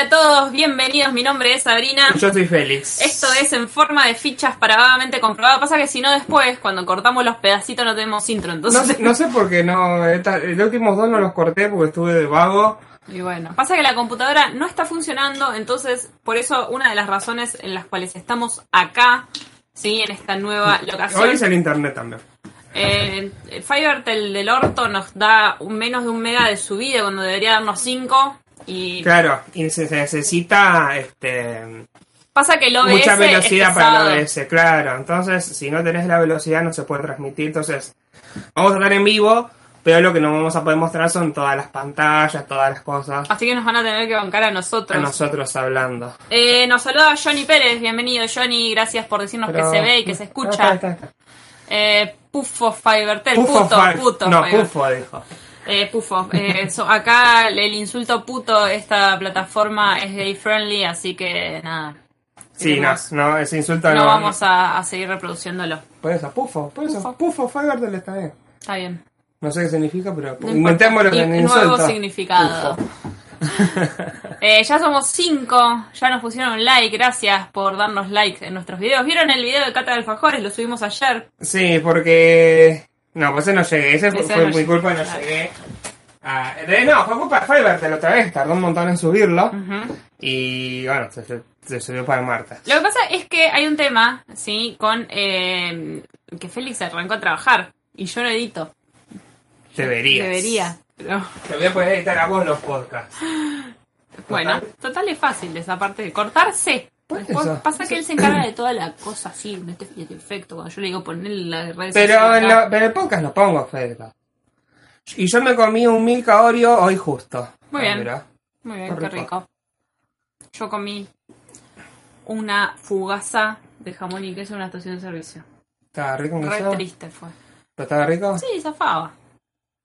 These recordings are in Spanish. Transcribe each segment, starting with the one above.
Hola a todos, bienvenidos. Mi nombre es Sabrina. Yo soy Félix. Esto es en forma de fichas para vagamente comprobado. Pasa que si no después, cuando cortamos los pedacitos no tenemos intro, No entonces... sé, no sé por qué no. esta- los últimos dos no los corté porque estuve de vago. Y bueno, pasa que la computadora no está funcionando, entonces por eso una de las razones en las cuales estamos acá, sí, en esta nueva locación. Hoy es el internet también. Eh, el Fivertel del orto nos da un menos de un mega de subida cuando debería darnos 5 y Claro, y se se necesita este pasa que el OBS mucha velocidad es para el OBS, claro. Entonces, si no tenés la velocidad no se puede transmitir. Entonces, vamos a estar en vivo, pero lo que no vamos a poder mostrar son todas las pantallas, todas las cosas. Así que nos van a tener que bancar a nosotros. A nosotros hablando. Eh, nos saluda Johnny Pérez, bienvenido Johnny, gracias por decirnos Pero- que se ve y que se Ah, escucha. está, está, está. Eh, Pufo Fivertel, puto, puto. No, Fivertel. Pufo dijo. Eh, pufo. Eh, so- acá el insulto puto, esta plataforma es gay friendly, así que nada. Sí, no, no, ese insulto no no. vamos a, a seguir reproduciéndolo. Por eso, Pufo, por eso. Pufo. Pufo, Fivertel está bien. Está bien. No sé qué significa, pero No inventémoslo Y- insulto. Nuevo significado. Eh, ya somos cinco, ya nos pusieron un like, gracias por darnos like en nuestros videos. ¿Vieron el video de Cata de Alfajores? Lo subimos ayer. Sí, porque. No, pues ese no llegué. Ese fue, Ese fue no mi llegué. culpa, no Claro. llegué. Ah, de- no, fue culpa de Fivertel otra vez. Tardó un montón en subirlo. Y bueno, se, subió para Marta. Lo que pasa es que hay un tema, ¿sí? Con eh, que Félix arrancó a trabajar y yo no edito. Deberías. Debería. Pero, Te voy a poder editar a vos los podcasts. bueno, total es fácil esa parte de cortarse. Por Después eso. pasa que él se encarga de toda la cosa así, mete el efecto. Cuando yo le digo poner las redes Pero sociales en, lo- pero el podcast lo pongo, Federico. Y yo me comí un Milka Oreo hoy justo. Muy bien. Muy bien, Qué rico. rico. Yo comí una fugaza de jamón y queso en una estación de servicio. ¿Estaba rico un Re queso? triste fue. ¿Pero estaba rico? Sí, zafaba.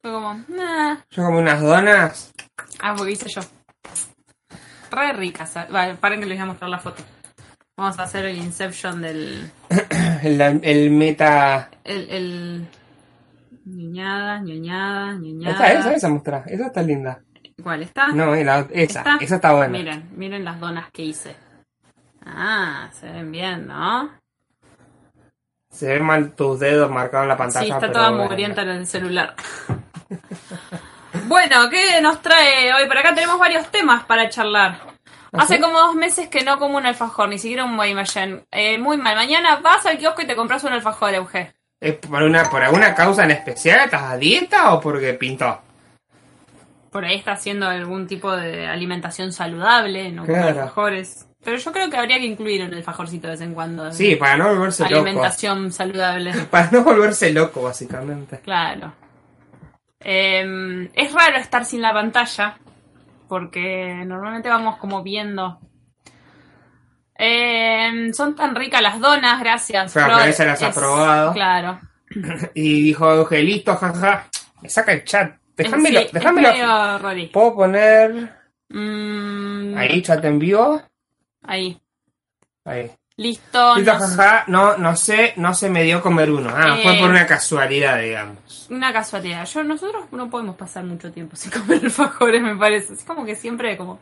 Fue como, nah. Yo comí unas donas. Ah, porque hice yo. Re ricas. Vale, paren que les voy a mostrar la foto. Vamos a hacer el Inception del. El, el meta. El. el... ñoñada, ñoñada, ñoñada. Esa, esa, esa muestra. Esa está linda. ¿Cuál está? No, la- esa. Esa está buena. Miren, miren las donas que hice. Ah, se ven bien, ¿no? Se ven mal tus dedos marcados en la pantalla. Sí, está pero toda mugrienta en el celular. bueno, ¿qué nos trae hoy? Por acá tenemos varios temas para charlar. ¿Ah, Hace como dos meses que no como un alfajor, ni siquiera un Guaymallén. Eh, muy mal. Mañana vas al kiosco y te compras un alfajor, Euge. ¿Es por, una, por alguna causa en especial? ¿Estás a dieta o porque pintó? Por ahí está haciendo algún tipo de alimentación saludable, no Claro. alfajores. Pero yo creo que habría que incluir un alfajorcito de vez en cuando. Sí, para no volverse loco. Alimentación saludable. Para no volverse loco, básicamente. Claro. Eh, es raro estar sin la pantalla, porque normalmente vamos como viendo. Eh, son tan ricas las donas, gracias. Pero esa las ha probado. Claro. Y dijo Euge, listo, jaja. Me saca el chat. Déjamelo, Sí, déjamelo. medio. ¿Puedo poner Mm, ahí chat en vivo? ahí. Ahí. Listo. Listo, nos- jaja. No, no sé, no se me dio comer uno. Ah, Eh. fue por una casualidad, digamos. Una casualidad. Yo, nosotros no podemos pasar mucho tiempo sin comer alfajores, me parece. Es como que siempre como...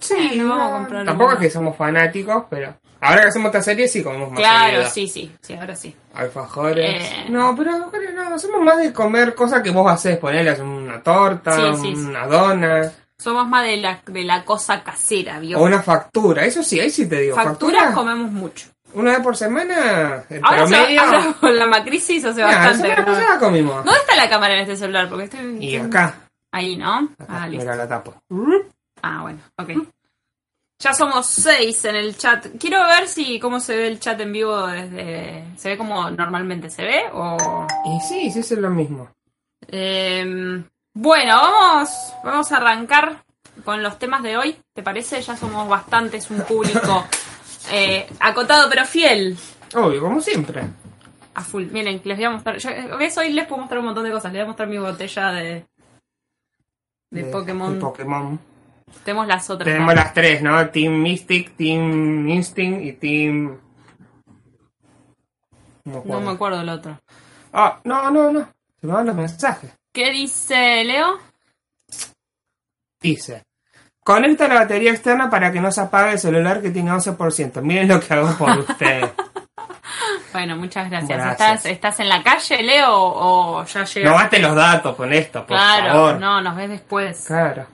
Sí, no vamos a comprar tampoco es que somos fanáticos, pero ahora que hacemos esta serie sí comemos más Claro, sí, sí. Sí, ahora sí. Alfajores. Eh. No, pero alfajores no, somos más de comer cosas que vos haces, ponerles una torta, Sí, sí, sí. una dona, Somos más de la, de la cosa casera, ¿vio? o una factura. Eso sí, ahí sí te digo. Facturas Factura, comemos mucho. una vez por semana, en Ahora, se- promedio. ahora con la macrisis hace Nah, la bastante. pasada comimos. ¿Dónde está la cámara en este celular? Porque estoy... Y acá. Ahí, ¿no? acá, Ah, listo. mira la tapo. Ah, bueno, ok. Ya somos seis en el chat. Quiero ver si cómo se ve el chat en vivo desde... ¿Se ve como normalmente se ve? O... Y sí, sí, es lo mismo. Em, bueno, vamos, vamos a arrancar con los temas de hoy. ¿Te parece? Ya somos bastantes, un público eh, acotado pero fiel. Obvio, como siempre. A full. Miren, les voy a mostrar. Yo, ¿Ves? Hoy les puedo mostrar un montón de cosas. Les voy a mostrar mi botella de. De, Pokémon. de Pokémon. Tenemos las otras. Tenemos las tres, ¿no? Team Mystic, Team Instinct y Team... No, me No acuerdo. me acuerdo del otro. Ah, no, no, no. Se me van los mensajes. ¿Qué dice Leo? Dice, Conecta la batería externa para que no se apague el celular que tiene 11%. Miren lo que hago por ustedes. Bueno, muchas gracias. Gracias. ¿Estás, ¿Estás en la calle, Leo, o ya llegas? No gaste los datos con esto, por claro, favor. no, nos ves después. Claro.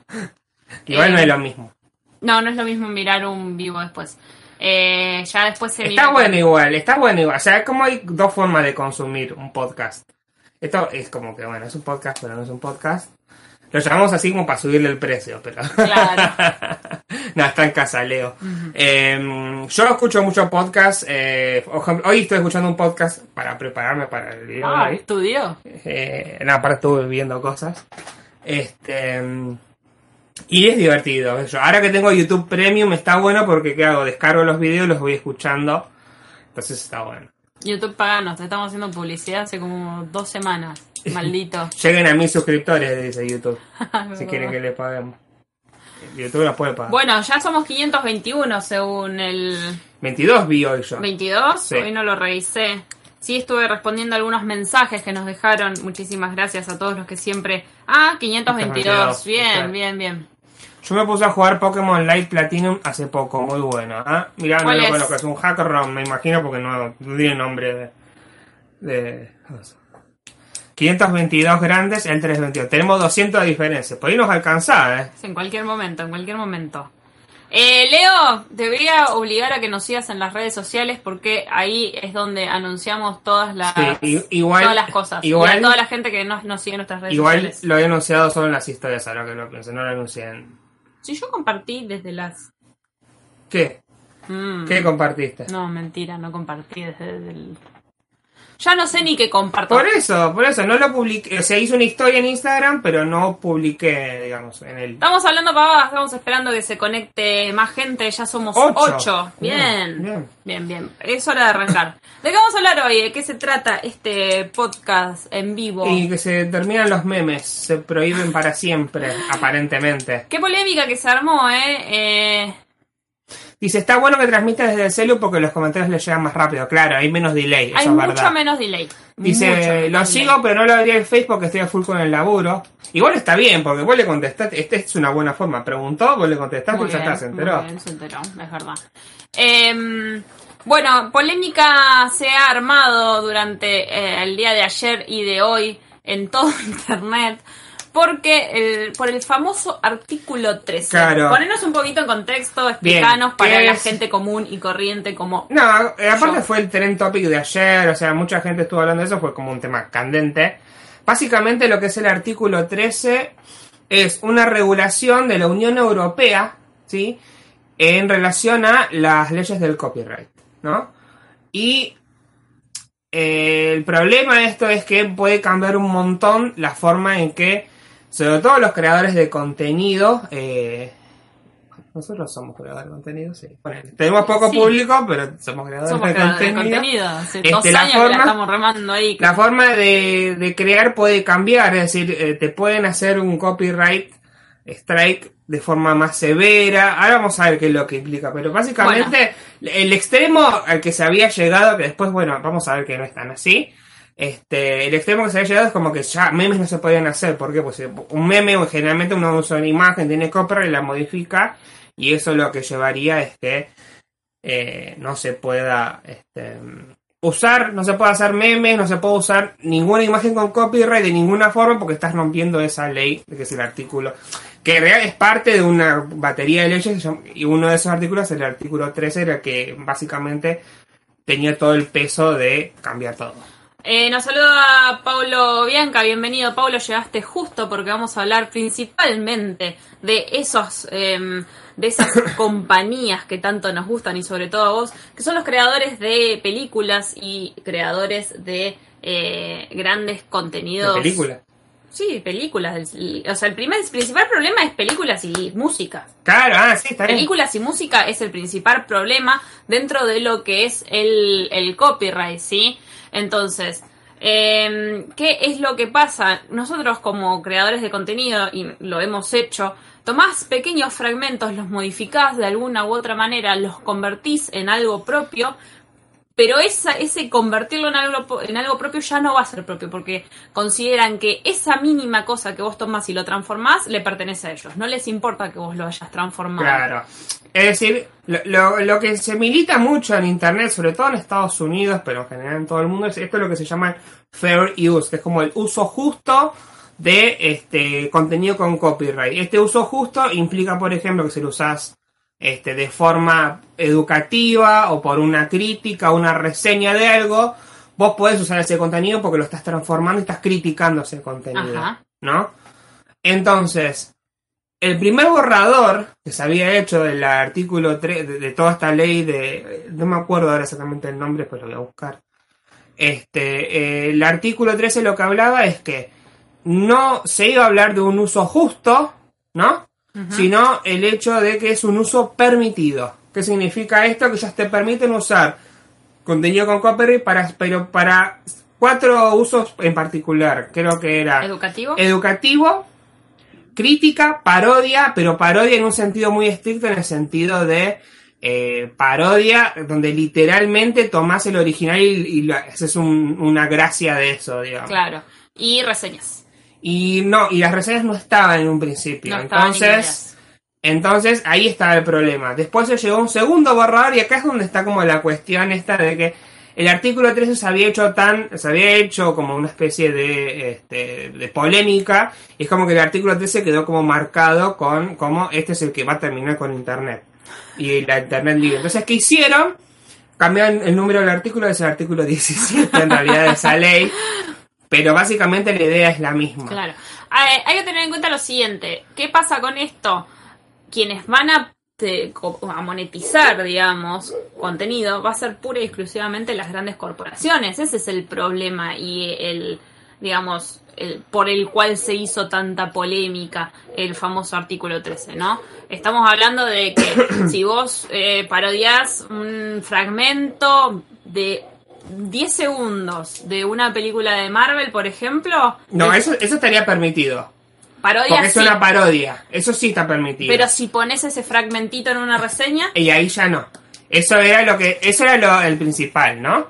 Igual Eh, no es lo mismo. No, no es lo mismo mirar un vivo después. Eh, ya después se Está bueno igual, está bueno igual. O sea, como hay dos formas de consumir un podcast. Esto es como que, bueno, es un podcast, pero no es un podcast. Lo llamamos así como para subirle el precio, pero... Claro. no, está en casa, Leo. Eh, yo escucho mucho podcast. eh, hoy estoy escuchando un podcast para prepararme para el video de Ah, estudió. Eh, nada, aparte estuve viendo cosas. Este. Y es divertido. Yo, ahora que tengo YouTube Premium está bueno porque ¿qué hago? Descargo los videos los voy escuchando. Entonces está bueno. YouTube paganos, te estamos haciendo publicidad hace como dos semanas. Maldito. Lleguen a mis suscriptores, dice YouTube. si quieren que les paguemos. YouTube los puede pagar. Bueno, ya somos 521 según el 22 vi hoy yo. 22. Sí. Hoy no lo revisé. Sí, estuve respondiendo algunos mensajes que nos dejaron. Muchísimas gracias a todos los que siempre. Ah, 522. 522, Bien, bien, bien. Yo me puse a jugar Pokémon Light Platinum hace poco, muy bueno. ¿ah? Mirá, no ¿Cuál lo conozco, es un hacker ROM, me imagino, porque no, no tiene nombre de. de 522 grandes, el 322. Tenemos 200 de diferencia. Por ahí nos alcanza, ¿eh? En cualquier momento, en cualquier momento. Eh, Leo, te voy a obligar a que nos sigas en las redes sociales porque ahí es donde anunciamos todas las, Sí, igual- todas las cosas. igual- y a toda la gente que nos, nos sigue en nuestras redes Igual sociales. lo he anunciado solo en las historias, ahora que lo pienso, no lo anuncié en. Si yo compartí desde las... ¿Qué? Mm, ¿Qué compartiste? No, mentira, no compartí desde el... Ya no sé ni qué comparto. Por eso, por eso, no lo publiqué. O sea, hice una historia en Instagram, pero no publiqué, digamos, en el. Estamos hablando pavadas, estamos esperando que se conecte más gente, ya somos Ocho. ocho. Bien. Bien, bien, bien. bien, Es hora de arrancar. ¿De qué vamos a hablar hoy? ¿De qué se trata este podcast en vivo? Y que se terminan los memes, se prohíben para siempre, aparentemente. Qué polémica que se armó, ¿eh? eh Dice, está bueno que transmita desde el celu porque los comentarios le llegan más rápido. Claro, hay menos delay, eso hay es mucho verdad. menos delay. Dice, lo delay. sigo, pero no lo abrí el Facebook porque estoy a full con el laburo. Igual está bien, porque vos le contestaste, esta es una buena forma. Preguntó, vos le contestaste Muy y ya está, se enteró. muy bien, se enteró, es verdad. Em, bueno, polémica se ha armado durante eh, el día de ayer y de hoy en todo internet porque el, por el famoso artículo 13. Claro. Ponernos un poquito en contexto, explicanos ¿qué para la gente común y corriente como... No, eh, aparte Yo. fue el trend topic de ayer, o sea, mucha gente estuvo hablando de eso, fue como un tema candente. Básicamente lo que es el artículo 13 es una regulación de la Unión Europea, ¿sí? En relación a las leyes del copyright, ¿no? Y eh, el problema de esto es que puede cambiar un montón la forma en que, sobre todo los creadores de contenido, eh, nosotros somos creadores de contenido, sí. Tenemos poco Sí. público, pero somos creadores, Somos de, creadores de contenido. contenido. Hace Este, dos la años que forma- la estamos remando ahí. La forma de, de crear puede cambiar, es decir, eh, te pueden hacer un copyright strike de forma más severa. Ahora vamos a ver qué es lo que implica, pero básicamente el extremo al que se había llegado, que después, bueno, vamos a ver que no es tan así. Este, el extremo que se había llegado es como que ya memes no se podían hacer, ¿por qué? Pues eh, un meme generalmente uno usa una imagen, tiene copyright la modifica, y eso lo que llevaría es que eh, no se pueda este, usar, no se puede hacer memes, no se puede usar ninguna imagen con copyright de ninguna forma porque estás rompiendo esa ley, que es el artículo, que en realidad es parte de una batería de leyes y uno de esos artículos, el artículo 13, era que básicamente tenía todo el peso de cambiar todo. Eh, nos saluda Paulo Bianca, bienvenido Paulo, llegaste justo porque vamos a hablar principalmente de esos em, de esas compañías que tanto nos gustan y sobre todo a vos, que son los creadores de películas y creadores de eh, grandes De contenidos. película. Sí, películas. El- O sea, el primer el principal problema es películas y música. Claro, ah, sí, está bien. Películas y música es el principal problema dentro de lo que es el, el copyright, ¿sí? Entonces, eh, ¿qué es lo que pasa? Nosotros como creadores de contenido, y lo hemos hecho, tomás pequeños fragmentos, los modificás de alguna u otra manera, los convertís en algo propio, pero ese convertirlo en algo, en algo propio ya no va a ser propio, porque consideran que esa mínima cosa que vos tomás y lo transformás le pertenece a ellos. No les importa que vos lo hayas transformado. Claro. Es decir, lo, lo, que se milita mucho en Internet, sobre todo en Estados Unidos, pero en general en todo el mundo, es esto es lo que se llama fair use, que es como el uso justo de este contenido con copyright. Este uso justo implica, por ejemplo, que si lo usás este, de forma educativa o por una crítica o una reseña de algo, vos podés usar ese contenido porque lo estás transformando y estás criticando ese contenido, ¿no? Entonces, el primer borrador que se había hecho del artículo 3, de, toda esta ley de, no me acuerdo ahora exactamente el nombre, pero lo voy a buscar. Este, el artículo 13 lo que hablaba es que no se iba a hablar de un uso justo, ¿no? Sino el hecho de que es un uso permitido. ¿Qué significa esto? Que ya te permiten usar contenido con copyright para, pero para cuatro usos en particular. Creo que era educativo, educativo, crítica, parodia, pero parodia en un sentido muy estricto, en el sentido de eh, parodia, donde literalmente tomás el original y, haces una gracia de eso, digamos. Claro. Y reseñas. Y no, y las reseñas no estaban en un principio. entonces, entonces ahí estaba el problema. Después se llegó un segundo borrador y acá es donde está como la cuestión esta de que el artículo 13 se había hecho tan, se había hecho como una especie de, este, de polémica, y es como que el artículo 13 quedó como marcado con como este es el que va a terminar con internet. Y la internet libre. Entonces, ¿qué hicieron? Cambiaron el número del artículo, es el artículo 17 en realidad de esa ley. Pero básicamente la idea es la misma. Claro. Hay, que tener en cuenta lo siguiente. ¿Qué pasa con esto? Quienes van a, a monetizar, digamos, contenido, va a ser pura y exclusivamente las grandes corporaciones. Ese es el problema y el, digamos, el, por el cual se hizo tanta polémica el famoso artículo 13, ¿no? Estamos hablando de que si vos eh, parodias un fragmento de 10 segundos de una película de Marvel, por ejemplo. No, eso, eso estaría permitido. Parodia. Porque es una parodia. Eso sí está permitido. Pero si pones ese fragmentito en una reseña. Y ahí ya no. Eso era lo que. Eso era lo, el principal, ¿no?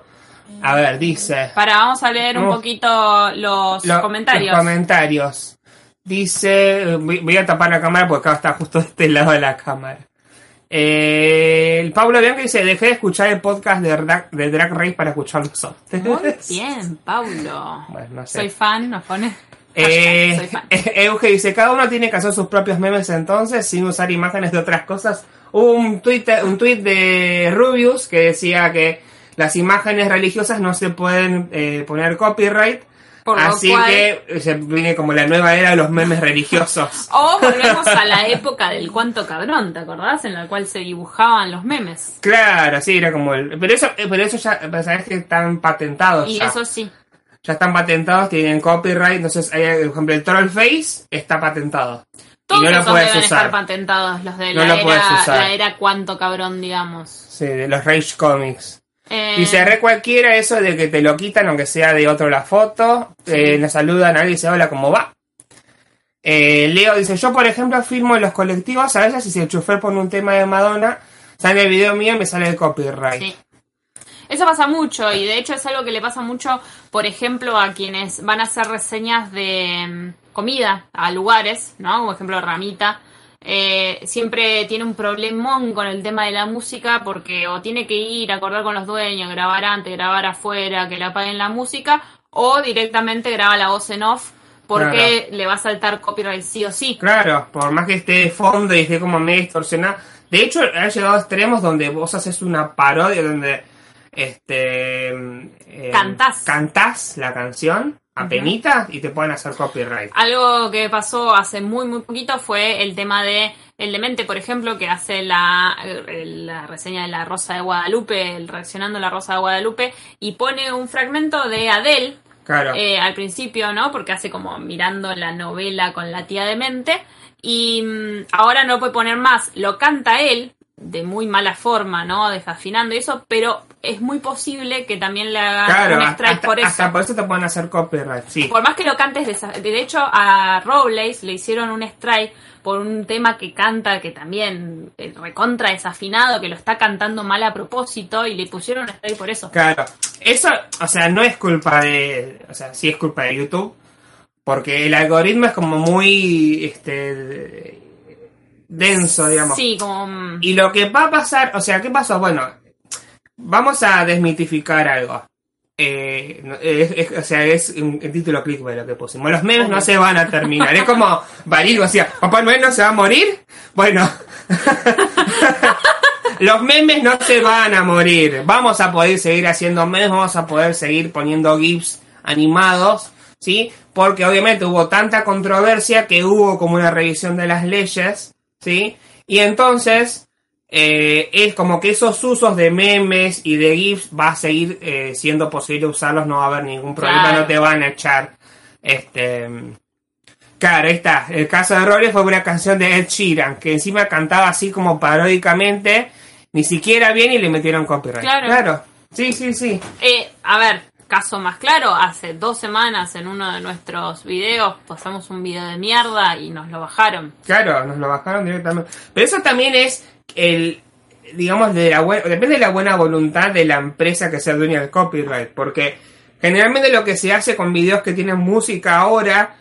A ver, dice. Para, vamos a leer un poquito los comentarios. Los comentarios. Dice. Voy a tapar la cámara porque acá está justo de este lado de la cámara. Eh, el Pablo Bianca dice, dejé de escuchar el podcast de Drag, de Drag Race para escucharlo solo. Muy bien, Pablo. Soy fan, nos pone... Eh, soy fan. Euge dice, cada uno tiene que hacer sus propios memes entonces, sin usar imágenes de otras cosas. Hubo un tweet, un tweet de Rubius que decía que las imágenes religiosas no se pueden eh, poner copyright Así que se viene como la nueva era de los memes religiosos. O volvemos a la época del cuanto cabrón, ¿te acordás? En la cual se dibujaban los memes. Claro, sí, era como el... Pero eso, eh, pero eso ya, sabes que están patentados. Y eso sí. Ya están patentados, tienen copyright, entonces, hay, por ejemplo, el troll face está patentado. Todos y no lo puedes deben usar. estar patentados, los de la, era, la era cuanto cabrón, digamos. Sí, de los Rage Comics. Eh... Dice, re cualquiera eso de que te lo quitan, aunque sea de otro la foto. Eh, nos saludan, alguien dice, hola, ¿cómo va? Eh, Leo dice, yo por ejemplo firmo en los colectivos, a veces si el chofer pone un tema de Madonna, sale el video mío y me sale el copyright. Sí. Eso pasa mucho y de hecho es algo que le pasa mucho, por ejemplo, a quienes van a hacer reseñas de mm, comida a lugares, ¿no? Como ejemplo Ramita, eh, siempre tiene un problemón con el tema de la música porque o tiene que ir a acordar con los dueños, grabar antes, grabar afuera, que le apaguen la música, o directamente graba la voz en off porque le va a saltar copyright sí o sí. Claro, por más que esté de fondo y esté como medio distorsionado. De hecho, ha llegado a extremos donde vos haces una parodia donde este eh, cantás. cantás la canción apenita y te pueden hacer copyright. Algo que pasó hace muy muy poquito fue el tema de el demente, por ejemplo, que hace la, la reseña de la Rosa de Guadalupe, el reaccionando a la Rosa de Guadalupe, y pone un fragmento de Adele claro. Eh, al principio, ¿no? Porque hace como mirando la novela con la tía demente. Y mm, ahora no puede poner más, lo canta él, de muy mala forma, ¿no? Desafinando eso, pero es muy posible que también le hagan Claro, un hasta, strike por eso. hasta por eso te pueden hacer copyright, sí. Por más que lo cantes, desa- de hecho a Robles le hicieron un strike por un tema que canta que también eh, recontra desafinado, que lo está cantando mal a propósito y le pusieron un strike por eso. Claro, eso, o sea, no es culpa de, o sea, sí es culpa de YouTube, porque el algoritmo es como muy, este, denso, digamos. Sí, como... mm, Y lo que va a pasar, o sea, ¿qué pasó? Bueno, vamos a desmitificar algo. Eh, no, es- es- o sea, es un, el título clickbait lo que pusimos. Los memes no se van a terminar. Es como Barigo decía, ¿Papá Noel no se va a morir? Bueno, los memes no se van a morir. Vamos a poder seguir haciendo memes, vamos a poder seguir poniendo GIFs animados, ¿sí? Porque obviamente hubo tanta controversia que hubo como una revisión de las leyes, ¿sí? Y entonces eh, es como que esos usos de memes y de GIFs va a seguir eh, siendo posible usarlos, no va a haber ningún problema, Claro. no te van a echar. Este. Claro, ahí está. El caso de Robles fue una canción de Ed Sheeran, que encima cantaba así como paródicamente, ni siquiera bien y le metieron copyright. Claro. Sí, sí, sí. Eh, a ver, caso más claro, hace dos semanas en uno de nuestros videos pasamos un video de mierda y nos lo bajaron. Claro, nos lo bajaron directamente. Pero eso también es el, digamos, de la buena, depende de la buena voluntad de la empresa que sea dueña del copyright, porque generalmente lo que se hace con videos que tienen música ahora,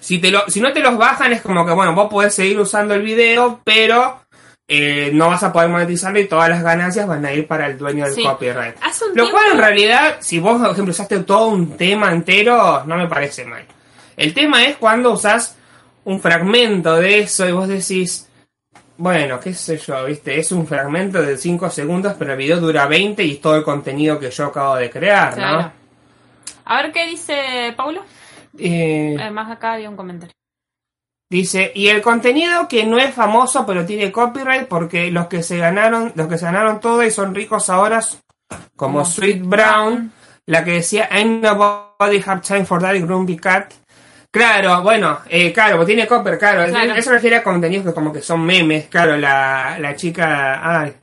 si te lo, si no te los bajan es como que bueno, vos podés seguir usando el video, pero eh, no vas a poder monetizarlo y todas las ganancias van a ir para el dueño del Sí. copyright. Lo tiempo- cual en realidad, si vos, por ejemplo, usaste todo un tema entero, no me parece mal. El tema es cuando usás un fragmento de eso y vos decís, bueno, qué sé yo, viste, es un fragmento de 5 segundos, pero el video dura 20 y es todo el contenido que yo acabo de crear, Claro. A ver qué dice Paulo. ¿no? Eh, Además acá había un comentario. Dice, y el contenido que no es famoso pero tiene copyright porque los que se ganaron, los que se ganaron todo y son ricos ahora, como Sweet Brown, la que decía Ain't nobody have time for that grumpy cat. Claro, bueno, eh, claro, pues tiene copyright, claro, eso- Claro. eso refiere a contenidos que como que son memes, claro, la, la chica, ay,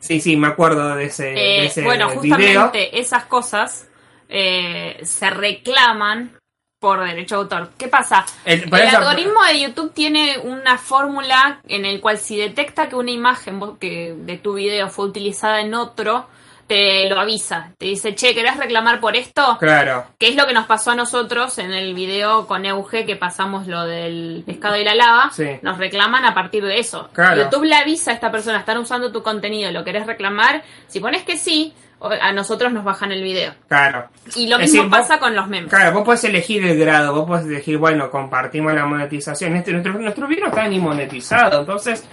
sí, sí, me acuerdo de ese, de Eh, ese bueno, video. justamente esas cosas eh, se reclaman por derecho de autor. ¿Qué pasa? El- El, por eso- algoritmo de YouTube tiene una fórmula en el cual si detecta que una imagen que de tu video fue utilizada en otro, te lo avisa. Te dice, che, ¿querés reclamar por esto? Claro, Que es lo que nos pasó a nosotros en el video con Euge que pasamos lo del pescado y la lava. Sí. Nos reclaman a partir de eso. Claro. YouTube le avisa a esta persona, están usando tu contenido, lo querés reclamar. Si pones que sí, a nosotros nos bajan el video. claro. Y lo mismo decir, vos- pasa con los memes. Claro, vos podés elegir el grado, vos podés elegir, bueno, compartimos la monetización. Este, nuestro, nuestro video no está ni monetizado, entonces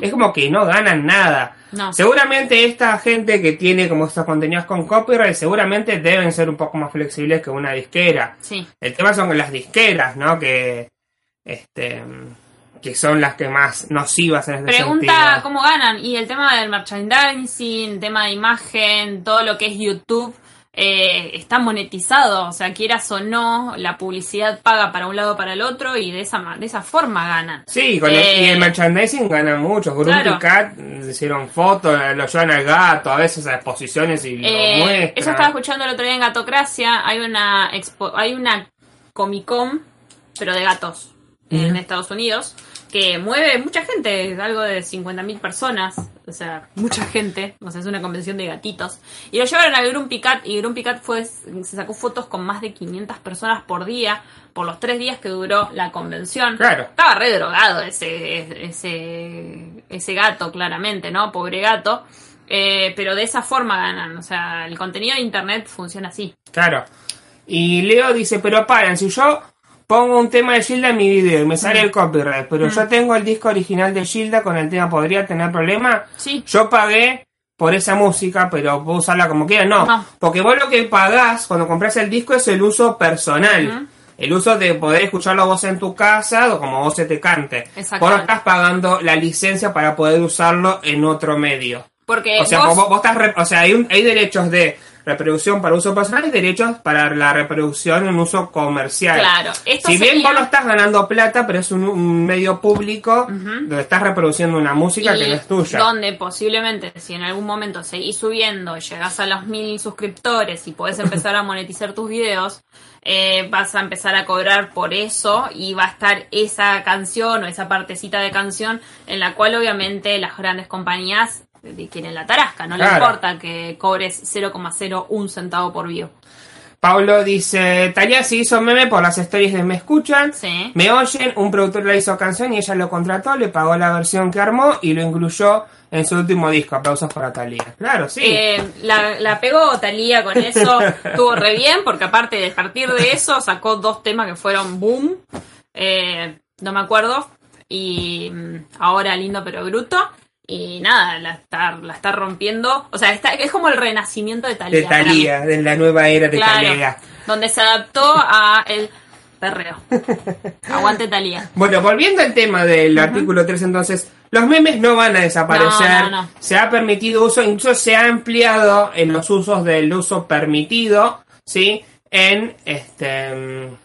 es como que no ganan nada. No. Seguramente esta gente que tiene como estos contenidos con copyright, seguramente deben ser un poco más flexibles que una disquera. Sí. El tema son las disqueras, ¿no? Que, este, que son las que más nocivas en este Pregunta sentido. cómo ganan. Y el tema del merchandising, el tema de imagen, todo lo que es YouTube, eh, está monetizado. O sea, quieras o no, la publicidad paga para un lado o para el otro y de esa, de esa forma ganan. Sí, con el, Eh, y el merchandising ganan mucho. Grumpy claro. Cat hicieron fotos, lo llevan al gato, a veces a exposiciones y Eh, lo muestran. eso estaba escuchando el otro día en Gatocracia. Hay una expo, hay una Comic Con, pero de gatos, en. Estados Unidos, que mueve mucha gente, algo de 50.000 personas. O sea, mucha gente. O sea, es una convención de gatitos. Y lo llevaron al Grumpy Cat y Grumpy Cat fue, se sacó fotos con más de 500 personas por día, por los tres días que duró la convención. Claro. Estaba re drogado ese, ese, ese gato, claramente, ¿no? Pobre gato. Eh, pero de esa forma ganan. O sea, el contenido de internet funciona así. Claro. Y Leo dice, pero paren, si yo pongo un tema de Gilda en mi video y me Mm. sale el copyright, pero yo tengo el disco original de Gilda con el tema, ¿podría tener problema? Sí. Yo pagué por esa música, pero puedo usarla como quiera. No, No. porque vos lo que pagás cuando compras el disco es el uso personal. El uso de poder escucharlo vos en tu casa o como vos se te cante. Exactamente. Vos no estás pagando la licencia para poder usarlo en otro medio. Porque O sea, vos- vos, vos estás re- o sea, hay, un- hay derechos de reproducción para uso personal y derechos para la reproducción en uso comercial. Claro, esto si bien vos no estás ganando plata, pero es un, un medio público donde estás reproduciendo una música que no es tuya. Donde posiblemente, si en algún momento seguís subiendo llegás a los mil suscriptores y podés empezar a monetizar tus videos, eh, vas a empezar a cobrar por eso y va a estar esa canción o esa partecita de canción en la cual obviamente las grandes compañías quieren la tarasca, no le importa que cobres 0,01 centavo por view. Pablo dice, Talía se hizo meme por las stories de Me Escuchan, Sí. me oyen, un productor le hizo canción y ella lo contrató, le pagó la versión que armó y lo incluyó en su último disco. Aplausos para Talía. Claro, sí. Eh, la, la pegó Talía con eso, estuvo re bien, porque aparte de partir de eso sacó dos temas que fueron boom, eh, no me acuerdo, y mm, ahora lindo pero bruto, y nada, la está, la está rompiendo, o sea, está, es como el renacimiento de Talía. de Talía, de la nueva era de Claro, Talía. donde se adaptó a el perreo. Aguante Talía. Bueno, volviendo al tema del artículo 3, entonces, los memes no van a desaparecer. No, no, no. Se ha permitido uso, incluso se ha ampliado en los usos del uso permitido, ¿sí? En este. mm,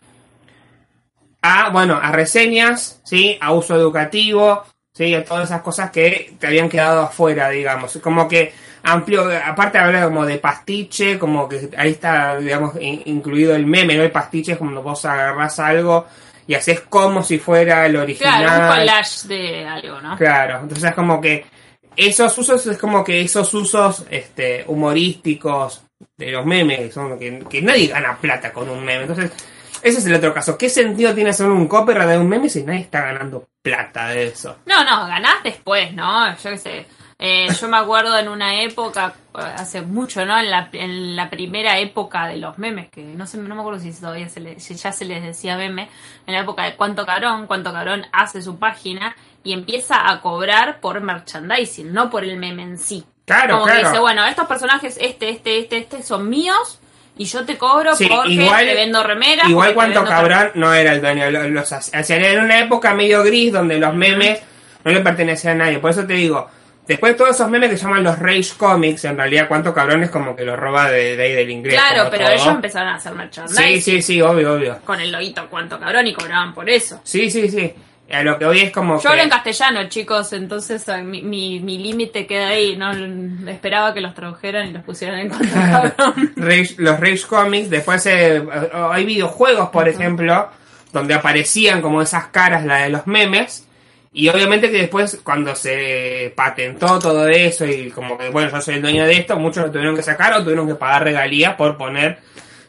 A, bueno, a reseñas, ¿sí? A uso educativo, ¿sí? A todas esas cosas que te habían quedado afuera, digamos. Como que amplio, aparte habla como de pastiche, como que ahí está, digamos, in- incluido el meme, ¿no? El pastiche es cuando vos agarrás algo y haces como si fuera el original. Claro, un collage de algo, ¿no? Claro, entonces es como que esos usos es como que esos usos este humorísticos de los memes, son que, que nadie gana plata con un meme. Entonces, ese es el otro caso. ¿Qué sentido tiene hacer un copyright de un meme si nadie está ganando plata de eso? No, no, ganás después, ¿no? Yo qué sé. Eh, yo me acuerdo en una época, hace mucho, ¿no? En la, en la primera época de los memes, que no sé, no me acuerdo si todavía se le- ya se les decía meme, en la época de Cuánto Cabrón, Cuánto Cabrón hace su página y empieza a cobrar por merchandising, no por el meme en sí. Claro, Como que claro. dice, bueno, estos personajes, este, este, este, este, son míos y yo te cobro Sí, porque igual- te vendo remeras. Igual cuanto cabrón no era el dueño, lo- los hacían en una época medio gris donde los memes no le pertenecían a nadie. Por eso te digo, después de todos esos memes que llaman los Rage Comics, en realidad cuanto cabrón es como que lo roba de, de ahí del inglés. Claro, pero todo. ellos empezaron a hacer merchandising. Sí, sí, sí, obvio, obvio. con el loguito cuánto cabrón y cobraban por eso. Sí, sí, sí. A lo que hoy es como Yo que... hablo en castellano, chicos, entonces eh, mi, mi, mi límite queda ahí. No esperaba que los tradujeran y los pusieran en. Rage- los Rage Comics, después eh, hay videojuegos, por ejemplo, donde aparecían como esas caras, la de los memes, y obviamente que después cuando se patentó todo eso y como que, bueno, yo soy el dueño de esto, muchos lo tuvieron que sacar o tuvieron que pagar regalías por poner,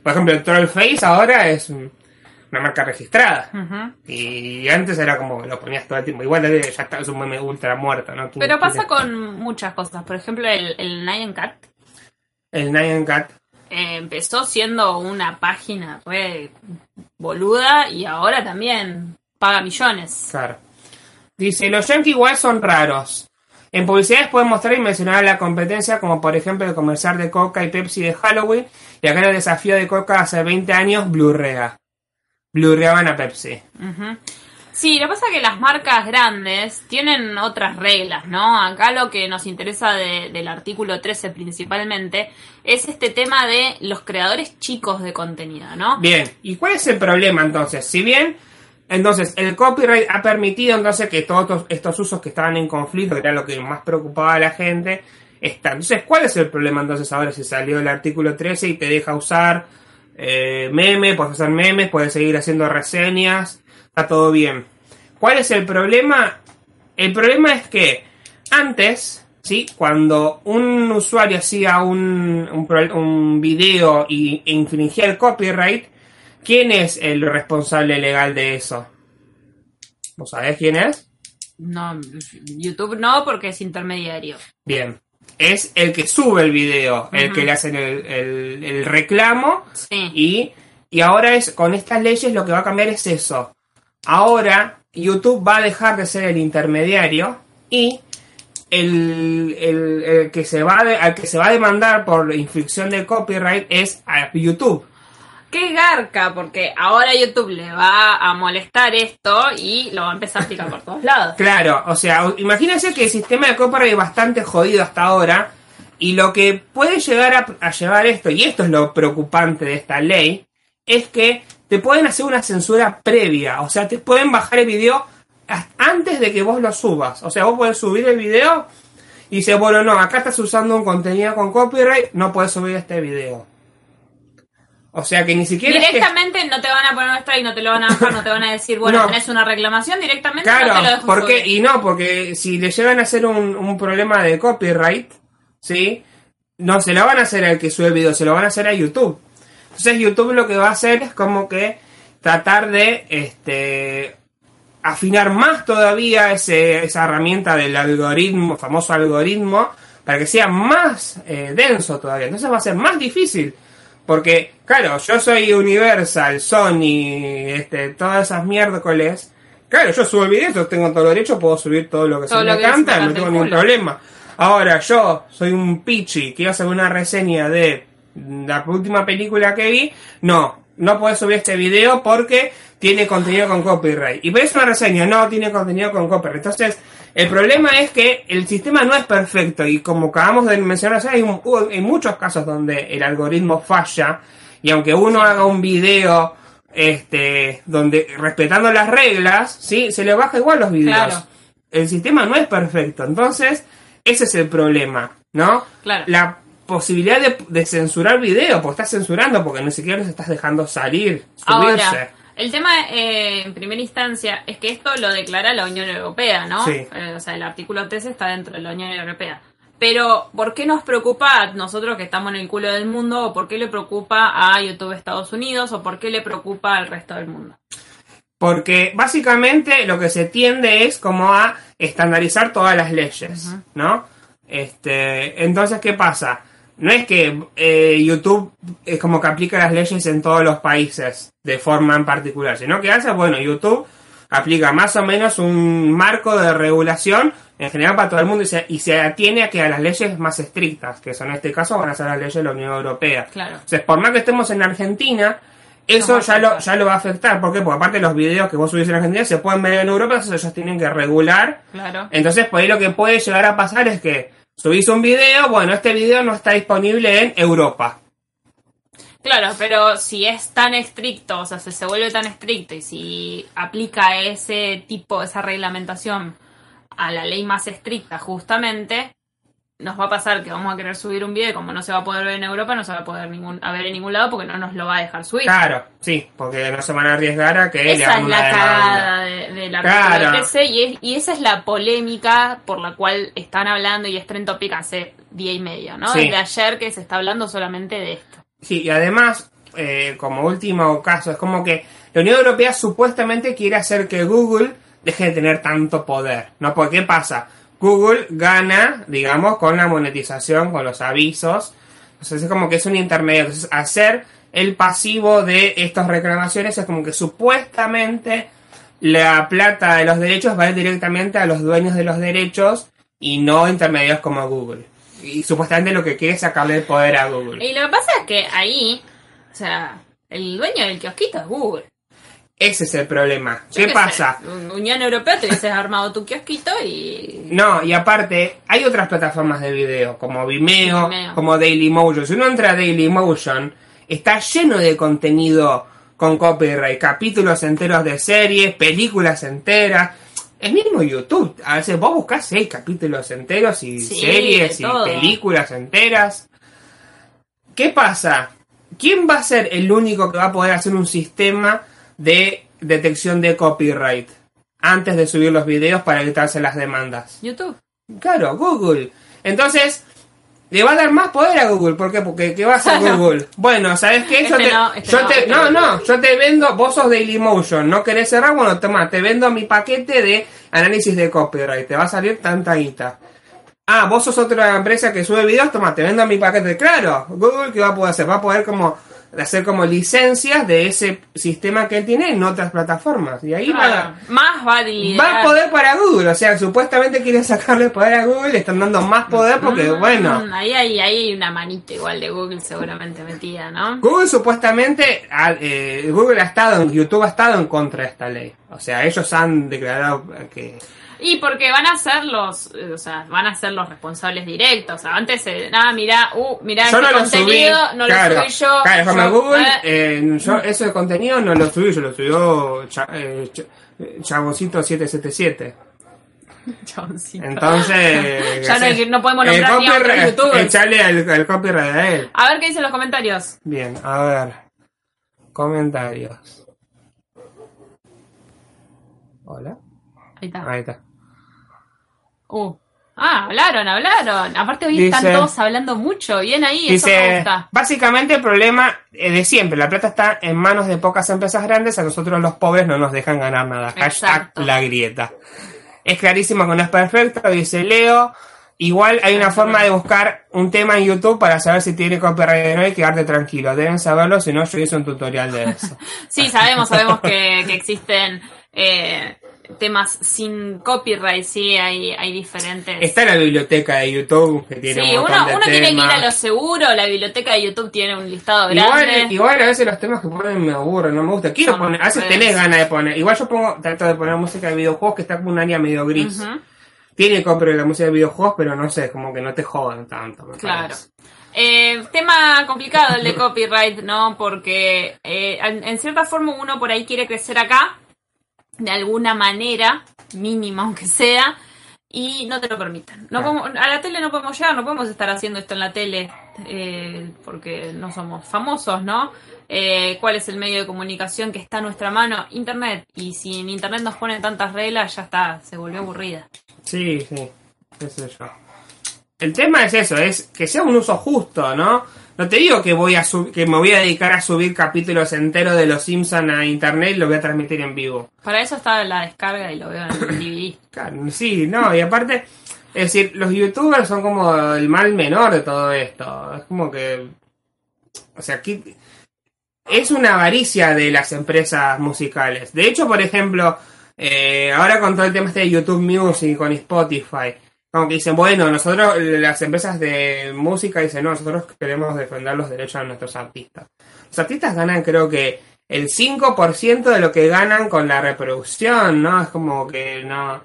por ejemplo, el Troll Face ahora es una marca registrada. Y antes era como que lo ponías todo el tiempo. Igual ya está, es un meme ultra muerto, ¿no? Pero pasa con muchas cosas. Por ejemplo, el, el Nyan Cat El Nyan Cat. eh, empezó siendo una página re boluda y ahora también paga millones. Claro. Dice, los Yankee igual son raros. En publicidades pueden mostrar y mencionar la competencia, como por ejemplo el comercial de Coca y Pepsi de Halloween, y acá el desafío de Coca hace 20 años, Blu-rea. Blu-reaban a Pepsi. Sí, lo que pasa es que las marcas grandes tienen otras reglas, ¿no? Acá lo que nos interesa de- del artículo 13 principalmente es este tema de los creadores chicos de contenido, ¿no? Bien, ¿y cuál es el problema entonces? Si bien, entonces, el copyright ha permitido entonces que todos estos, estos usos que estaban en conflicto, que era lo que más preocupaba a la gente, están. Entonces, ¿cuál es el problema entonces ahora si salió el artículo 13 y te deja usar eh, meme, puedes hacer memes, puedes seguir haciendo reseñas, está todo bien. ¿Cuál es el problema? El problema es que antes, ¿sí? Cuando un usuario hacía un, un, un video y, e infringía el copyright, ¿quién es el responsable legal de eso? ¿Vos sabés quién es? No, YouTube no porque es intermediario. Bien. Es el que sube el video, el que le hacen el, el- el reclamo Sí. y, y ahora es con estas leyes lo que va a cambiar es eso. Ahora YouTube va a dejar de ser el intermediario y el, el- el que se va de- al que se va a demandar por infracción de copyright es a YouTube. Qué garca, porque ahora YouTube le va a molestar esto y lo va a empezar a picar por todos lados. Claro, o sea, imagínense que el sistema de copyright es bastante jodido hasta ahora. Y lo que puede llegar a, a llevar esto, y esto es lo preocupante de esta ley, es que te pueden hacer una censura previa. O sea, te pueden bajar el video antes de que vos lo subas. O sea, vos podés subir el video y dice, bueno, no, acá estás usando un contenido con copyright, no puedes subir este video. O sea que ni siquiera. es que- Directamente no te van a poner un strike, no te lo van a bajar, no te van a decir, bueno, No. tenés una reclamación, directamente no te lo Claro, dejo porque, y no, porque si le llegan a hacer un, un problema de copyright, ¿sí? No se lo van a hacer al que sube el video, se lo van a hacer a YouTube. Entonces YouTube lo que va a hacer es como que tratar de este afinar más todavía ese, esa herramienta del algoritmo, famoso algoritmo, para que sea más eh, denso todavía. Entonces va a ser más difícil. Porque, claro, yo soy Universal, Sony, este, todas esas miércoles. Claro, yo subo el video, yo tengo todo el derecho, puedo subir todo lo que Todo se lo me que se me canta, no tengo ningún culo. problema. Ahora, yo soy un pichi, quiero hacer una reseña de la última película que vi. No, no puedes subir este video porque tiene contenido con copyright. Y ves una reseña, no tiene contenido con copyright. Entonces, el problema es que el sistema no es perfecto y como acabamos de mencionar, hay, un- hay muchos casos donde el algoritmo falla y aunque uno haga un video este donde respetando las reglas, sí, se le baja igual los videos. Claro. El sistema no es perfecto, entonces ese es el problema, ¿no? Claro. La posibilidad de, de censurar videos, porque estás censurando porque ni siquiera los estás dejando salir, subirse. Ahora, el tema eh, en primera instancia es que esto lo declara la Unión Europea, ¿no? Sí. Eh, o sea, el artículo 13 está dentro de la Unión Europea. Pero, ¿por qué nos preocupa a nosotros que estamos en el culo del mundo? ¿O por qué le preocupa a YouTube Estados Unidos? ¿O por qué le preocupa al resto del mundo? Porque básicamente lo que se tiende es como a estandarizar todas las leyes, ¿no? Este, entonces, ¿qué pasa? No es que eh, YouTube es como que aplica las leyes en todos los países de forma en particular, sino que hace, bueno, YouTube aplica más o menos un marco de regulación en general para todo el mundo y se, y se atiene a que a las leyes más estrictas, que son en este caso van a ser las leyes de la Unión Europea. Claro. Entonces, por más que estemos en Argentina, eso ya lo, ya lo va a afectar. ¿Por qué? Porque aparte los videos que vos subís en Argentina se pueden ver en Europa, entonces ellos tienen que regular. Claro. Entonces, por ahí lo que puede llegar a pasar es que subís un video, bueno, este video no está disponible en Europa. Claro, pero si es tan estricto, o sea, si se vuelve tan estricto y si aplica ese tipo, esa reglamentación a la ley más estricta, justamente, nos va a pasar que vamos a querer subir un video y como no se va a poder ver en Europa, no se va a poder ningún, a ver en ningún lado porque no nos lo va a dejar subir. Claro, sí, porque no se van a arriesgar a que le Esa hagan es la cagada de, del artículo Claro. 13 y, es- y esa es la polémica por la cual están hablando y es Trend Topic hace día y medio, ¿no? Sí. Desde ayer que se está hablando solamente de esto. Sí, y además, eh, como último caso, es como que la Unión Europea supuestamente quiere hacer que Google deje de tener tanto poder, ¿no? Porque ¿qué pasa? Google gana, digamos, con la monetización, con los avisos. Entonces es como que es un intermedio. Entonces, hacer el pasivo de estas reclamaciones es como que supuestamente la plata de los derechos va directamente a los dueños de los derechos y no intermediarios como Google. Y supuestamente lo que quiere es sacarle el poder a Google. Y lo que pasa es que ahí, o sea, el dueño del kiosquito es Google. Ese es el problema. Yo ¿Qué sé, pasa? Unión Europea te hubieses armado tu kiosquito y. No, y aparte, hay otras plataformas de video, como Vimeo, Vimeo. como Dailymotion. Si uno entra a Dailymotion, está lleno de contenido con copyright, capítulos enteros de series, películas enteras. El mismo YouTube, a veces vos buscás seis capítulos enteros y Sí, series y películas enteras. ¿Qué pasa? ¿Quién va a ser el único que va a poder hacer un sistema de detección de copyright antes de subir los videos para evitarse las demandas? YouTube. Claro, Google. Entonces, le va a dar más poder a Google. ¿Por qué? Porque ¿qué va a hacer Google? Bueno, ¿sabes qué? Yo Este te, no, este yo no, te- este no. no, yo te vendo, vos sos Dailymotion, no querés cerrar, bueno, toma, te vendo mi paquete de análisis de copyright, te va a salir tanta guita. Ah, vos sos otra empresa que sube videos, toma, te vendo mi paquete. Claro, Google, ¿qué va a poder hacer? Va a poder como hacer como licencias de ese sistema que él tiene en otras plataformas. Y ahí va Claro, más va liderar. Va a poder para Google, o sea, supuestamente quieren sacarle poder a Google, le están dando más poder porque, Mm, bueno, Ahí hay, ahí hay una manita igual de Google seguramente metida, ¿no? Google supuestamente, eh, Google ha estado, YouTube ha estado en contra de esta ley. O sea, ellos han declarado que... Y porque van a ser los, eh, o sea, van a ser los responsables directos. O sea, antes, nada, mirá, uh, mirá Yo este no lo subí, contenido, no claro, lo subí yo. claro, yo, Google, eh, eh, yo ese contenido no lo subí, yo lo subió Cha- eh, eh, Chaboncito 777. chaboncito. Entonces... Ya no no podemos el nombrar ni a copyright- youtubers. Echarle al, al copyright a él. A ver qué dicen los comentarios. Bien, a ver. Comentarios. Hola. Ahí está. Ahí está. Uh. Ah, hablaron, hablaron. Aparte hoy Dice- están todos hablando mucho. Bien ahí, eso me Dice, gusta. básicamente el problema es de siempre, la plata está en manos de pocas empresas grandes, a nosotros los pobres no nos dejan ganar nada. Hashtag la grieta. Es clarísimo que no es perfecto, dice Leo. Igual hay una forma de buscar un tema en YouTube para saber si tiene copyright o no y quedarte tranquilo. Deben saberlo, si no yo hice un tutorial de eso. Sí, sabemos, sabemos que, que existen eh, temas sin copyright, sí, hay, hay diferentes. Está la biblioteca de YouTube que tiene Sí, un montón uno, de uno tiene que ir a lo seguro, la biblioteca de YouTube tiene un listado Igual, grande. igual a veces los temas que ponen me aburren, no me gusta. Quiero Son poner, a veces tenés ganas de poner. Igual yo pongo, trato de poner música de videojuegos que está como un área medio gris. Ujú, Tiene copyright la música de videojuegos, pero no sé, como que no te jodan tanto. me Claro. parece. Eh, tema complicado el de copyright, ¿no? Porque eh, en, en cierta forma uno por ahí quiere crecer acá, de alguna manera, mínima aunque sea, y no te lo permiten. No Claro. podemos- a la tele no podemos llegar, no podemos estar haciendo esto en la tele eh, porque no somos famosos, ¿no? Eh, ¿Cuál es el medio de comunicación que está a nuestra mano? Internet. Y si en Internet nos ponen tantas reglas, ya está, se volvió aburrida. Sí, sí, qué sé yo. El tema es eso, es que sea un uso justo, ¿no? No te digo que voy a sub- que me voy a dedicar a subir capítulos enteros de Los Simpsons a internet y lo voy a transmitir en vivo. Para eso está la descarga y lo veo en el DVD. Claro, sí, no, y aparte, es decir, los youtubers son como el mal menor de todo esto. Es como que. O sea, aquí. Es una avaricia de las empresas musicales. De hecho, por ejemplo, eh, ahora con todo el tema este de YouTube Music, con Spotify, como que dicen, bueno, nosotros, las empresas de música dicen, no, nosotros queremos defender los derechos de nuestros artistas. Los artistas ganan, creo que, el 5% de lo que ganan con la reproducción, ¿no? Es como que no.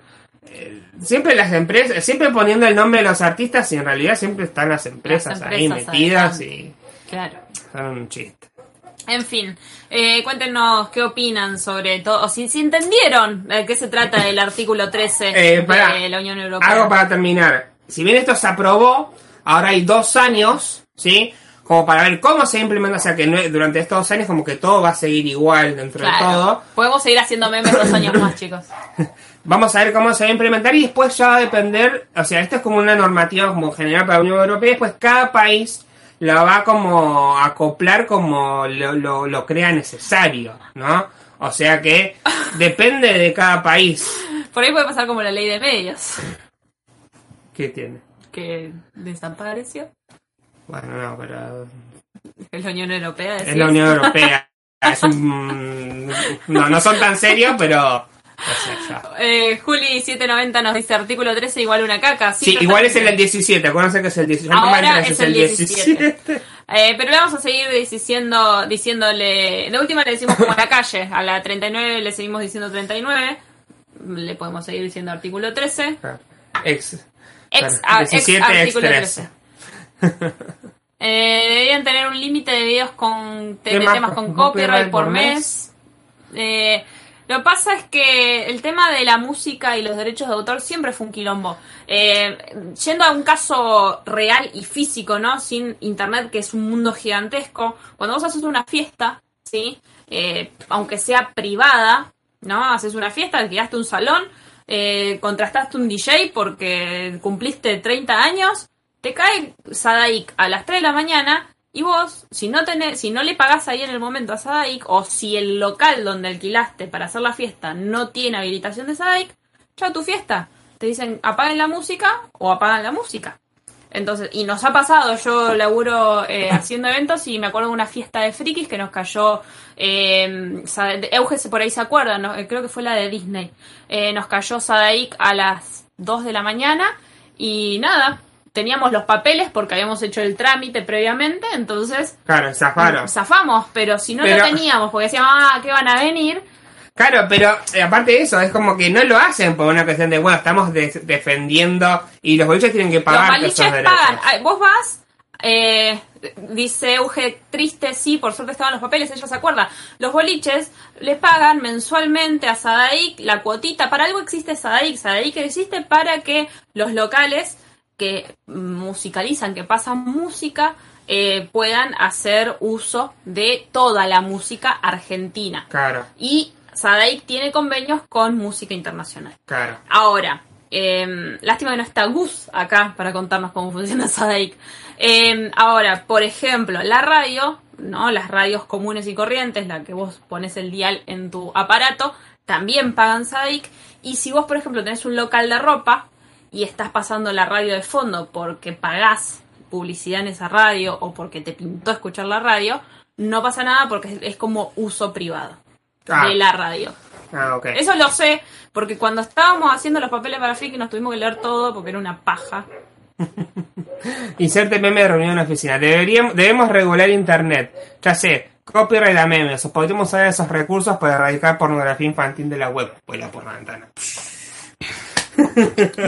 eh, Siempre las empresas, siempre poniendo el nombre de los artistas y en realidad siempre están las empresas, ahí empresas metidas y Claro. son un chiste. En fin, eh, cuéntenos qué opinan sobre todo, o si, si entendieron de qué se trata el artículo 13 Eh, pará. de la Unión Europea. Algo para terminar. Si bien esto se aprobó, ahora hay dos años, ¿sí? Como para ver cómo se implementa, o sea que durante estos dos años como que todo va a seguir igual dentro de todo. Podemos seguir haciendo memes dos años más, chicos. Vamos a ver cómo se va a implementar y después ya va a depender, o sea, esto es como una normativa como general para la Unión Europea, y después cada país la va como a acoplar como lo, lo, lo crea necesario, ¿no? O sea que depende de cada país. Por ahí puede pasar como la ley de medios, ¿Qué tiene? que desapareció. Bueno, no, pero Es la Unión Europea. es la Unión Europea. Es un- no, no son tan serios, pero... Eh, Juli790 nos dice artículo 13 igual una caca. Sí, pero igual es el 17, acuérdense que es el 17. Ahora Ese es el 17. Eh, pero le vamos a seguir diciendo, diciéndole. De última le decimos como a la calle. A la 39 le seguimos diciendo 39. Le podemos seguir diciendo artículo 13. Ex. Ex, Claro, ah, ex 17, ex artículo 13. 13. Eh, deberían tener un límite de videos con te- de Temas con copyright por por mes. Eh, lo que pasa es que el tema de la música y los derechos de autor siempre fue un quilombo. Eh, yendo a un caso real y físico, ¿no? Sin internet, que es un mundo gigantesco. Cuando vos haces una fiesta, ¿sí? Eh, aunque sea privada, ¿no? Haces una fiesta, alquilaste un salón, eh, contrastaste un DJ porque cumpliste 30 años, te cae Sadaik a las 3 de la mañana y vos, si no tenés, si no le pagás ahí en el momento a Sadaik, o si el local donde alquilaste para hacer la fiesta no tiene habilitación de Sadaik, chao tu fiesta. Te dicen apaguen la música o apagan la música. Entonces, y nos ha pasado, yo laburo eh, haciendo eventos y me acuerdo de una fiesta de frikis que nos cayó, eh, Euge por ahí se acuerda, ¿no? Eh, creo que fue la de Disney. Eh, nos cayó Sadaik a las 2 de la mañana y nada, teníamos los papeles porque habíamos hecho el trámite previamente, entonces Claro, zafaron. zafamos, pero si no Pero- lo teníamos porque decíamos, ah, que van a venir, Claro, pero eh, aparte de eso, es como que no lo hacen por una cuestión de, bueno, estamos de- defendiendo y los boliches tienen que Los pagar boliches esos pagan. Ah, Vos vas, eh, dice Euge, triste, sí, por suerte estaban los papeles, ella se acuerda. Los boliches le pagan mensualmente a Sadaic la cuotita. Para algo existe Sadaic. Sadaic existe para que los locales que musicalizan, que pasan música, eh, puedan hacer uso de toda la música argentina. Claro, Y Sadaic tiene convenios con música internacional. claro. Ahora, eh, lástima que no está Gus acá para contarnos cómo funciona Sadaic. Eh, ahora, por ejemplo, la radio, ¿no? Las radios comunes y corrientes, la que vos pones el dial en tu aparato, también pagan Sadaic. Y si vos, por ejemplo, tenés un local de ropa y estás pasando la radio de fondo porque pagás publicidad en esa radio o porque te pintó escuchar la radio, no pasa nada porque es- como uso privado Ah. de la radio. Ah, ok. Eso lo sé, porque cuando estábamos haciendo los papeles para Friki nos tuvimos que leer todo porque era una paja. Inserte meme de reunión en la oficina. Deberíamos, debemos regular internet. Ya sé, copyright a memes. O podríamos usar esos recursos para erradicar pornografía infantil de la web. Vuela por la ventana.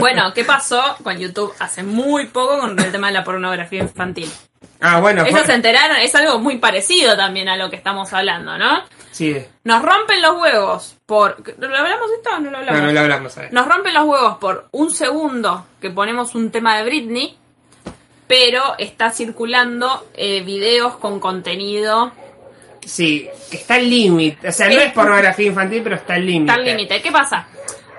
Bueno, ¿qué pasó con YouTube hace muy poco con el tema de la pornografía infantil? Ah, bueno. Ellos se enteraron, es algo muy parecido también a lo que estamos hablando, ¿no? Sí. Nos rompen los huevos por... ¿Lo hablamos esto o no lo No, hablamos? no lo hablamos. ¿sabes? Nos rompen los huevos por un segundo que ponemos un tema de Britney, pero está circulando eh, videos con contenido Sí, está al límite. O sea, no Eh, es pornografía infantil, pero está al límite. Está al límite. ¿Qué pasa?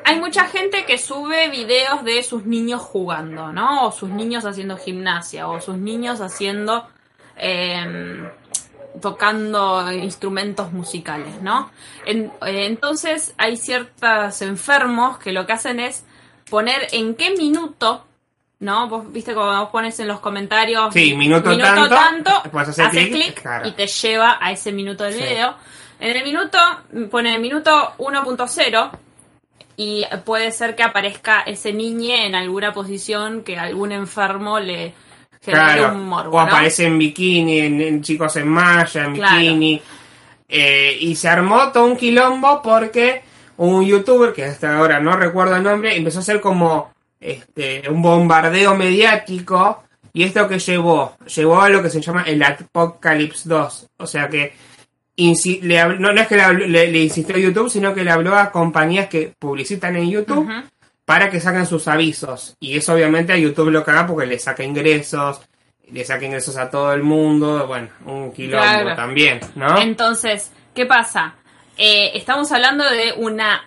Hay mucha gente que sube videos de sus niños jugando, ¿no? O sus niños haciendo gimnasia, o sus niños haciendo. em, tocando instrumentos musicales, ¿no? En- eh, entonces hay ciertos enfermos que lo que hacen es poner en qué minuto, ¿no? Vos viste como vos pones en los comentarios Sí, minuto tanto, tanto, puedes hacer haces clic, clic claro. y te lleva a ese minuto del Sí. video. En el minuto, pone el minuto 1.0 y puede ser que aparezca ese niñe en alguna posición que algún enfermo le genere Claro. un morbo, o ¿no? aparece en bikini, en, en chicos en malla, en Claro. bikini. Eh, y se armó todo un quilombo porque un youtuber, que hasta ahora no recuerdo el nombre, empezó a hacer como este, un bombardeo mediático. Y esto que llevó, llevó a lo que se llama el Apocalypse 2. O sea que le habl- no, no es que le, habló- le- le insistió a YouTube, sino que le habló a compañías que publicitan en YouTube para que saquen sus avisos. Y eso obviamente a YouTube lo caga porque le saca ingresos, le saca ingresos a todo el mundo, bueno, un quilombo Claro. también, ¿no? Entonces, ¿qué pasa? Eh, estamos hablando de una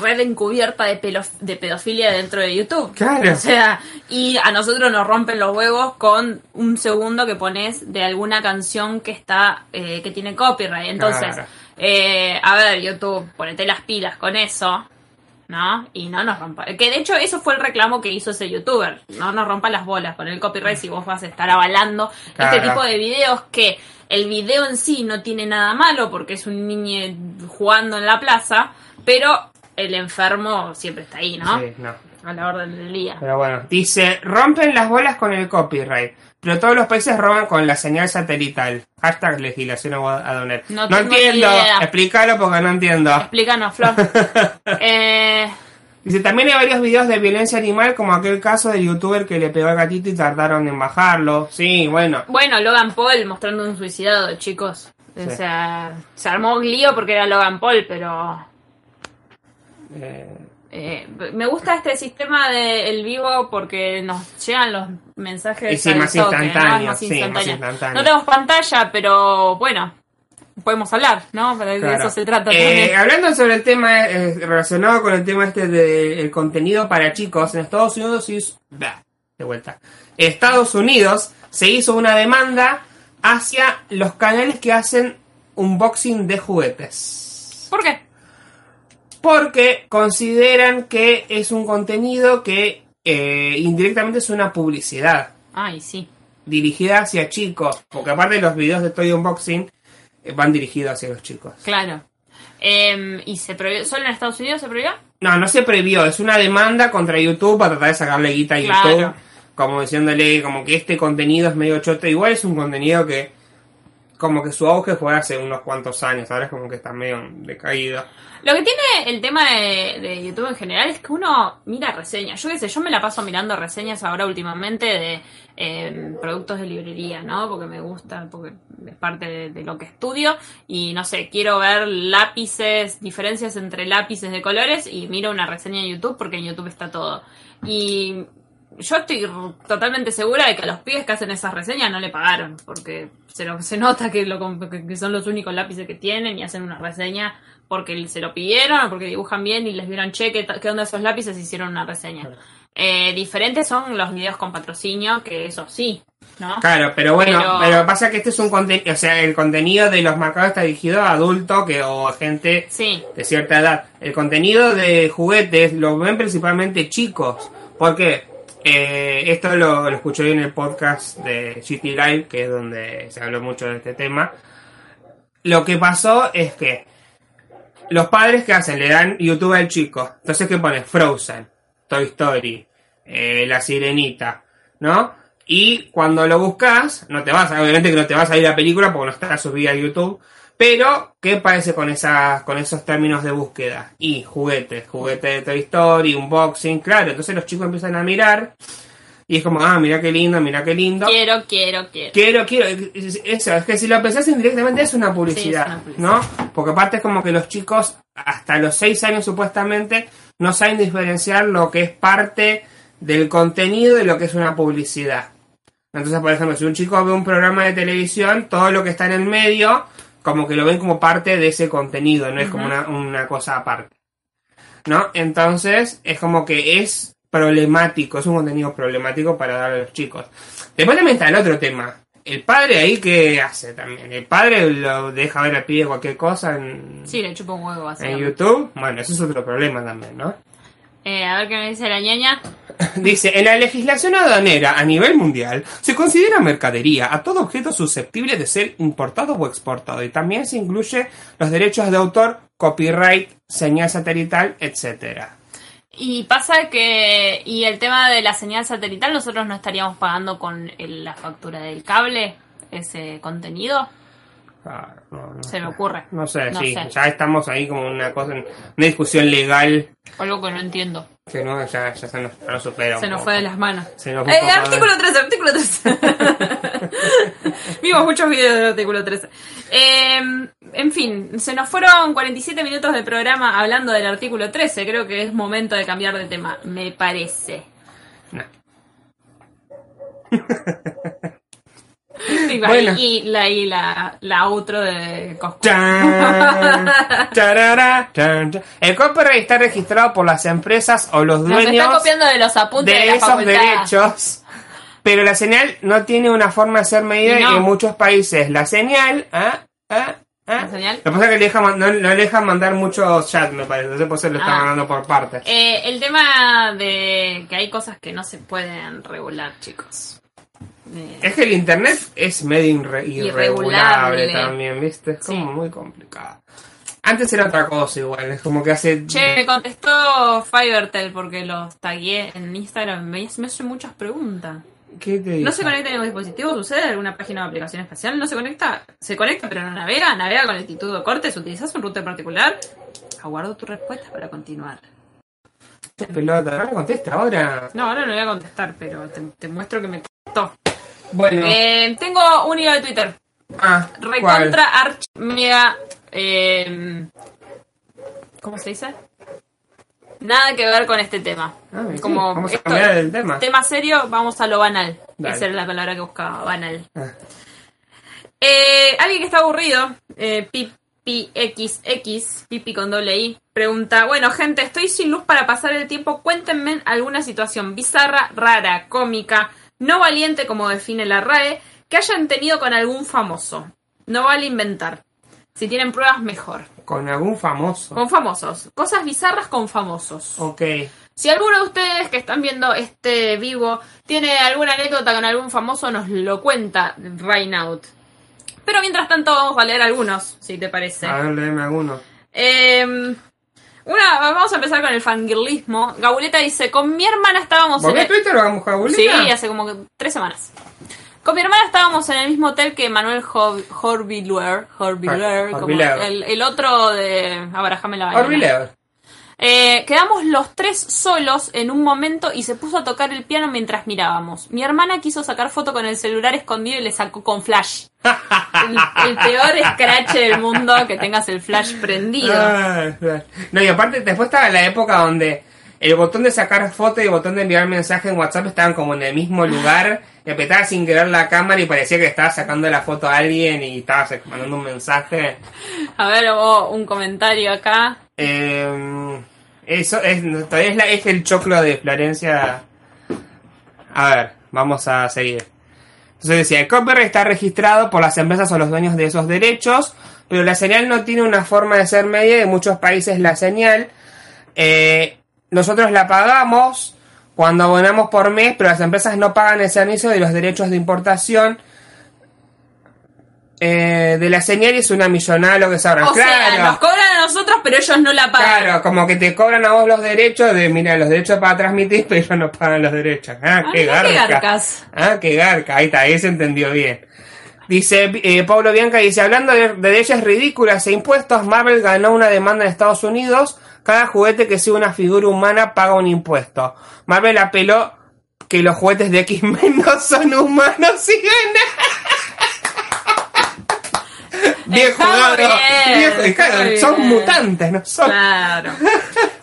red encubierta de, pedofilia dentro de YouTube. Claro. O sea, y a nosotros nos rompen los huevos con un segundo que pones de alguna canción que está eh, que tiene copyright. Entonces, Claro. eh, a ver, YouTube, ponete las pilas con eso. ¿No? Y no nos rompa. Que de hecho, eso fue el reclamo que hizo ese youtuber. No nos rompa las bolas con el copyright si vos vas a estar avalando Claro. este tipo de videos que el video en sí no tiene nada malo porque es un niño jugando en la plaza, pero el enfermo siempre está ahí, ¿no? Sí, no. A la orden del día. Pero bueno, dice, rompen las bolas con el copyright, pero todos los países roban con la señal satelital. Hashtag legislación aduanera. No No, ni entiendo, idea. explícalo porque no entiendo. Explícanos, Flor. eh, Dice, también hay varios videos de violencia animal, como aquel caso del youtuber que le pegó al gatito y tardaron en bajarlo. Sí, bueno. bueno, Logan Paul mostrando un suicidado, chicos. O sea, se armó lío porque era Logan Paul, pero eh, Eh, me gusta este sistema del vivo porque nos llegan los mensajes Y sí, más toque, ¿no? Es instantáneos, más sí, más instantáneo. instantáneos. No tenemos pantalla, pero bueno, podemos hablar, ¿no? Pero de Claro. eso se trata Eh, hablando sobre el tema eh, relacionado con el tema este del contenido para chicos, en Estados Unidos hizo- bah, de vuelta. Estados Unidos se hizo una demanda hacia los canales que hacen unboxing de juguetes. ¿Por qué? Porque consideran que es un contenido que eh, indirectamente es una publicidad Ay, sí. dirigida hacia chicos. Porque aparte los videos de Toy Unboxing eh, van dirigidos hacia los chicos. Claro. Eh, ¿Y se prohibió? ¿Solo en Estados Unidos se prohibió? No, no se previó, es una demanda contra YouTube para tratar de sacarle guita a Claro. YouTube, como diciéndole como que este contenido es medio choto, igual es un contenido que como que su auge fue hace unos cuantos años, ahora es como que está medio decaído. Lo que tiene el tema de, de YouTube en general es que uno mira reseñas. Yo qué sé, yo me la paso mirando reseñas ahora últimamente de eh, productos de librería, ¿no? Porque me gusta, porque es parte de, de lo que estudio. Y no sé, quiero ver lápices, diferencias entre lápices de colores y miro una reseña en YouTube porque en YouTube está todo. Y yo estoy totalmente segura de que a los pibes que hacen esas reseñas no le pagaron, porque se, lo- se nota que, lo, que- son los únicos lápices que tienen y hacen una reseña porque se lo pidieron o porque dibujan bien y les dieron cheque, ta- qué onda esos lápices, hicieron una reseña. Eh, diferentes son los videos con patrocinio, que eso sí, ¿no? Claro, pero bueno, Pero- pero, pasa que este es un contenido, o sea, el contenido de los marcados está dirigido a adultos que, o a gente Sí, de cierta edad. El contenido de juguetes lo ven principalmente chicos. Porque esto lo, lo escuché en el podcast de City Live, que es donde se habló mucho de este tema. Lo que pasó es que los padres que hacen le dan YouTube al chico. Entonces, ¿qué pone? Frozen, Toy Story, eh, La Sirenita, ¿no? Y cuando lo buscas, no te vas, obviamente que no te vas a ir a la película porque no está subida a YouTube. Pero, ¿qué parece con esas, con esos términos de búsqueda? Y juguetes, juguetes de Toy Story, unboxing, claro. Entonces los chicos empiezan a mirar y es como, ah, mira qué lindo, mira qué lindo. quiero, quiero, quiero. Quiero, quiero, es- eso, es que si lo pensás indirectamente es una publicidad, Sí, es una publicidad. ¿no? Porque aparte es como que los chicos, hasta los 6 años supuestamente, no saben diferenciar lo que es parte del contenido de lo que es una publicidad. Entonces, por ejemplo, si un chico ve un programa de televisión, todo lo que está en el medio, como que lo ven como parte de ese contenido, no es como una, una cosa aparte. ¿No? Entonces, es como que es problemático, es un contenido problemático para dar a los chicos. Después también está el otro tema. El padre ahí, ¿qué hace también? ¿El padre lo deja ver al pibe cualquier cosa en, Sí, le chupo un huevo, en. YouTube? Bueno, eso es otro problema también, ¿no? Eh, a ver qué me dice la ñaña. Dice, en la legislación aduanera a nivel mundial se considera mercadería a todo objeto susceptible de ser importado o exportado y también se incluye los derechos de autor, copyright, señal satelital, etcétera. Y pasa que, y el tema de la señal satelital, nosotros no estaríamos pagando con el- la factura del cable ese contenido. Ah, no, no Se sé. me ocurre. No sé, No sí, sé. ya estamos ahí como una cosa, una discusión legal Algo que no entiendo. que no, ya, ya se nos, supera. Se nos poco. fue de las manos. Se nos Eh, artículo 13, artículo 13. Vimos muchos videos del artículo 13. Eh, en fin, se nos fueron 47 minutos de programa hablando del artículo 13. Creo que es momento de cambiar de tema, me parece. No. Y, Bueno. y la, y la, la outro de Coscu. El copyright está registrado por las empresas o los Nos dueños está copiando de los apuntes de, esos facultad. derechos. Pero la señal no tiene una forma de ser medida no. en muchos países la señal, ah, ah, ah, ¿La señal? Lo que pasa es que le deja no, no le dejan mandar muchos chats, me parece. Entonces por eso lo están Ah. mandando por partes. Eh, el tema de que hay cosas que no se pueden regular, chicos. Eh, Es que el internet es medio irre- Irregulable. irregulable también, ¿viste? Es como Sí. muy complicado. Antes era otra cosa igual, es como que hace... Che, me contestó Fivertel porque los tagué en Instagram. Me, me hace muchas preguntas. ¿Qué te ¿No se conecta en los dispositivos? ¿Sucede alguna página de aplicación espacial? ¿No se conecta? ¿Se conecta pero no navega? ¿Navega con lentitud o cortes? ¿Utilizas un router particular? Aguardo tu respuesta para continuar. Pelota, no me contesta ahora. No, ahora no voy a contestar, pero te, te muestro que me costó. Bueno, Eh, tengo un hilo de Twitter. ah. Recontra arch mega. eh, ¿Cómo se dice? Nada que ver con este tema. Ah, sí, Como vamos esto- el tema. Tema serio, vamos a lo banal. Dale. Esa era la palabra que buscaba, banal. Ah. Eh, alguien que está aburrido, eh, Pipi XX, Pipi con doble I, pregunta, bueno gente, estoy sin luz para pasar el tiempo, cuéntenme alguna situación bizarra, rara, cómica, no valiente como define la RAE, que hayan tenido con algún famoso. No vale inventar. Si tienen pruebas, mejor. Con algún famoso. Con famosos. Cosas bizarras con famosos. Ok. Si alguno de ustedes que están viendo este vivo tiene alguna anécdota con algún famoso, nos lo cuenta right now. Pero mientras tanto vamos a leer algunos, si te parece. A ver, léeme alguno. Eh, una, vamos a empezar con el fangirlismo. Gabuleta dice, con mi hermana estábamos en ¿Volvió el... Twitter vamos a Sí, hace como que tres semanas. Con mi hermana estábamos en el mismo hotel que Manuel Horviller, Horviller, como el, el, otro de Abraham la. Eh, quedamos los tres solos en un momento y se puso a tocar el piano mientras mirábamos. Mi hermana quiso sacar foto con el celular escondido y le sacó con flash. el, peor scratch del mundo que tengas el flash prendido. Ah, no, y aparte después estaba la época donde el botón de sacar foto y el botón de enviar mensaje en WhatsApp estaban como en el mismo lugar. Y apretaba sin querer la cámara y parecía que estaba sacando la foto a alguien y estaba mandando un mensaje. A ver, hubo un comentario acá. Eh, eso es, la, es el choclo de Florencia. A ver, vamos a seguir. Entonces decía, el copyright está registrado por las empresas o los dueños de esos derechos, pero la señal no tiene una forma de ser media. En muchos países la señal, eh, nosotros la pagamos cuando abonamos por mes, pero las empresas no pagan el servicio de los derechos de importación eh, de la señal es una millonada lo que sabrán. O sea, nos cobran a nosotros, pero ellos no la pagan. Claro, como que te cobran a vos los derechos de, mira, los derechos para transmitir, pero ellos no pagan los derechos. Ah, qué garca. ah, qué garca. Ahí está, ahí se entendió bien. Dice eh, Pablo Bianca, dice, hablando de, de, leyes ridículas e impuestos, Marvel ganó una demanda en Estados Unidos. Cada juguete que sea una figura humana paga un impuesto. Marvel apeló que los juguetes de X-Men no son humanos y Viejo, viejo, son mutantes, no son. Claro.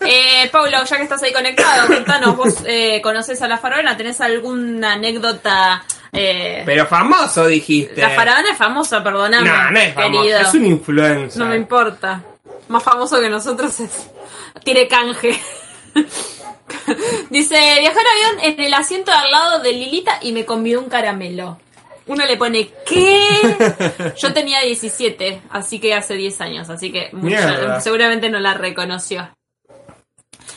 Eh, Paulo, ya que estás ahí conectado, contanos, vos eh, conoces a la faraona, ¿tenés alguna anécdota? Eh... Pero famoso dijiste. La faraona es famosa, perdóname. No, no es famoso, es un influencer. No me importa. Más famoso que nosotros es. Tiene canje. Dice, viajé en avión en el asiento de al lado de Lilita y me convidó un caramelo. Uno le pone, ¿qué? Yo tenía 17, así que hace 10 años, así que seguramente no la reconoció.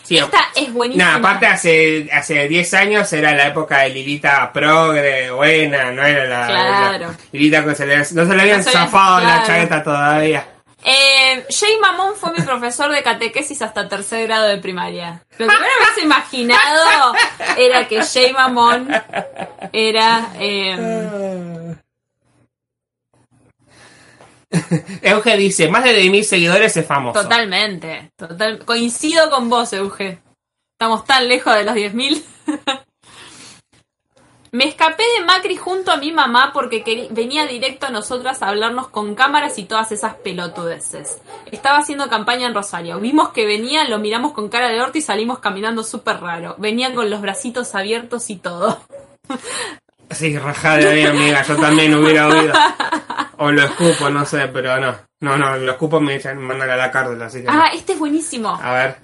Esta es buenísima. No, aparte hace, hace 10 años era la época de Lilita progre, buena, no era la, claro. Lilita que se le, no se le habían zafado la chaqueta todavía. Eh, Jay Mamón fue mi profesor de catequesis hasta tercer grado de primaria. Lo que me habías imaginado era que Jay Mamón era... Eh... Euge dice, más de 10.000 seguidores es famoso. Totalmente. Total... Coincido con vos, Euge. Estamos tan lejos de los 10.000. Me escapé de Macri junto a mi mamá porque venía directo a nosotras a hablarnos con cámaras y todas esas pelotudeces. Estaba haciendo campaña en Rosario. Vimos que venía, lo miramos con cara de orto y salimos caminando súper raro. Venía con los bracitos abiertos y todo. Sí, rajada de ahí, amiga. Yo también hubiera oído. O lo escupo, no sé, pero no. No, no, lo escupo me echan, mandan a la cárcel, así que. Ah, este es buenísimo. A ver.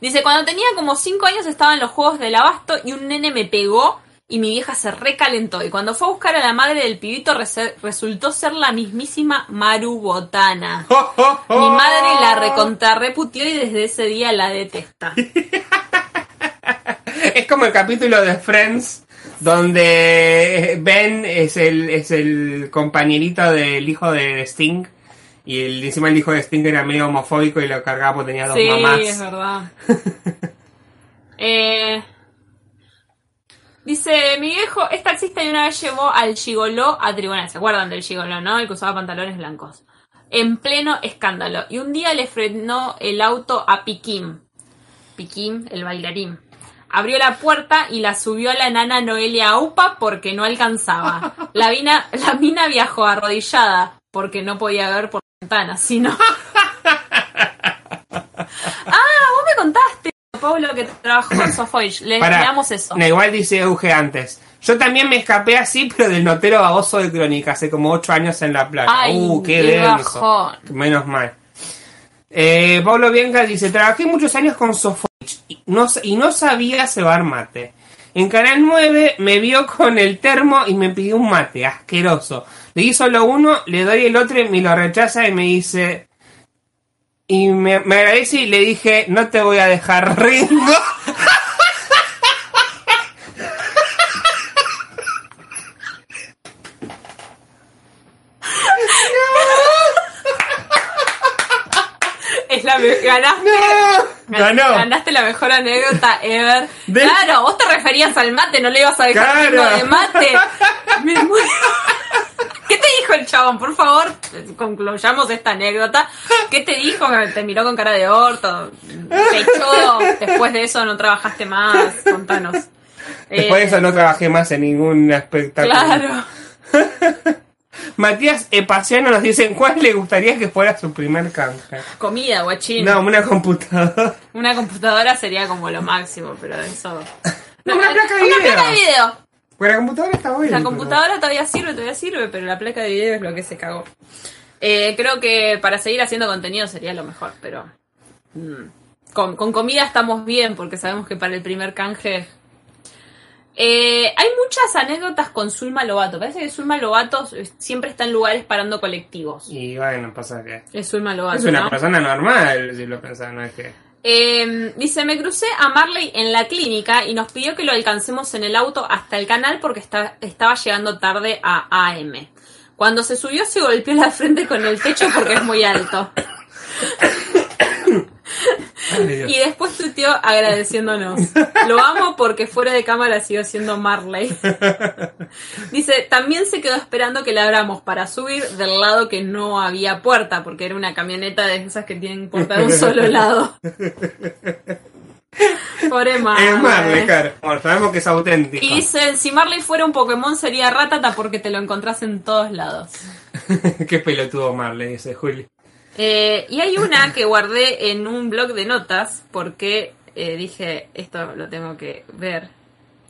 Dice, cuando tenía como 5 años estaba en los juegos del abasto y un nene me pegó y mi vieja se recalentó. Y cuando fue a buscar a la madre del pibito resultó ser la mismísima Maru Botana. Mi madre la recontrarreputió y desde ese día la detesta. es como el capítulo de Friends donde Ben es el, es el compañerito del hijo de Sting. Y el, encima el hijo de Sting era medio homofóbico y lo cargaba porque tenía dos mamás. Sí, es verdad. eh, Dice, mi viejo es taxista y una vez llevó al gigoló a tribunal. ¿Se acuerdan del gigoló, no? El que usaba pantalones blancos. En pleno escándalo. Y un día le frenó el auto a Piquín. Piquín, el bailarín. Abrió la puerta y la subió a la nana Noelia Upa porque no alcanzaba. La, la mina viajó arrodillada porque no podía ver por la ventana, sino... ah, vos me Pablo que trabajó en Sofoich. Le enseñamos eso. igual dice Euge antes. Yo también me escapé así, pero del notero baboso de Crónica, hace como ocho años en la playa. uh, qué, denso. Menos mal. Eh, Pablo Bianca dice, trabajé muchos años con Sofoich y no, y no sabía cebar mate. En Canal 9 me vio con el termo y me pidió un mate, asqueroso. Le di solo uno, le doy el otro y me lo rechaza y me dice, y me, me agradece y le dije, no te voy a dejar Ringo. Es la ganaste, Ganó. ganaste la mejor anécdota ever. Claro, vos te referías al mate, no le ibas a dejar claro. de mate. Me muero. ¿Qué te dijo el chabón? Por favor, concluyamos esta anécdota. ¿Qué te dijo? Te miró con cara de orto. Te echó. Después de eso no trabajaste más. Contanos. Después de Eh, eso no trabajé más en ningún espectáculo. Claro. Matías Epaciano nos dice, ¿cuál le gustaría que fuera su primer canje? Comida, guachín. No, una computadora. Una computadora sería como lo máximo, pero eso. No, una placa de Una video. placa de video. Pues la computadora está buena. La computadora todavía sirve, todavía sirve, pero la placa de video es lo que se cagó. Eh, creo que para seguir haciendo contenido sería lo mejor, pero. mm, con, con comida estamos bien, porque sabemos que para el primer canje. Eh, hay muchas anécdotas con Zulma Lobato. Parece que Zulma Lobato siempre está en lugares parando colectivos. Y bueno, pasa que... Es Zulma Lobato. Es una ¿no? persona normal, si lo pensás, no es que... Eh, dice, me crucé a Marley en la clínica y nos pidió que lo alcancemos en el auto hasta el canal porque estaba llegando tarde a AM. Cuando se subió se golpeó la frente con el techo porque es muy alto. Y después tuiteó agradeciéndonos. Lo amo porque fuera de cámara siguió siendo Marley. Dice, también se quedó esperando que le abramos para subir del lado que no había puerta, porque era una camioneta de esas que tienen puerta de un solo lado. Pobre Marley. Es Marley, claro. Bueno, sabemos que es auténtico. Y dice, si Marley fuera un Pokémon sería Ratata porque te lo encontrás en todos lados. Qué pelotudo Marley, dice Juli. Eh, y hay una que guardé en un blog de notas porque eh, dije, esto lo tengo que ver.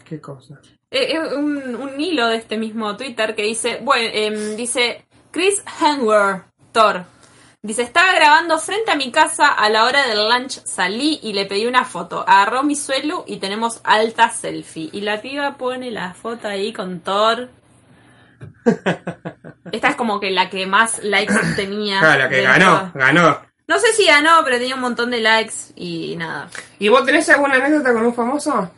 Qué cosa. Eh, un, un hilo de este mismo Twitter que dice, bueno, em, dice Chris Hemsworth, Thor. Dice, estaba grabando frente a mi casa, a la hora del lunch salí y le pedí una foto. Agarró mi suelo y tenemos alta selfie. Y la piba pone la foto ahí con Thor. Esta es como que la que más likes tenía. Claro, la que ganó, ganó. No sé si ganó, pero tenía un montón de likes y nada. ¿Y vos tenés alguna anécdota con un famoso?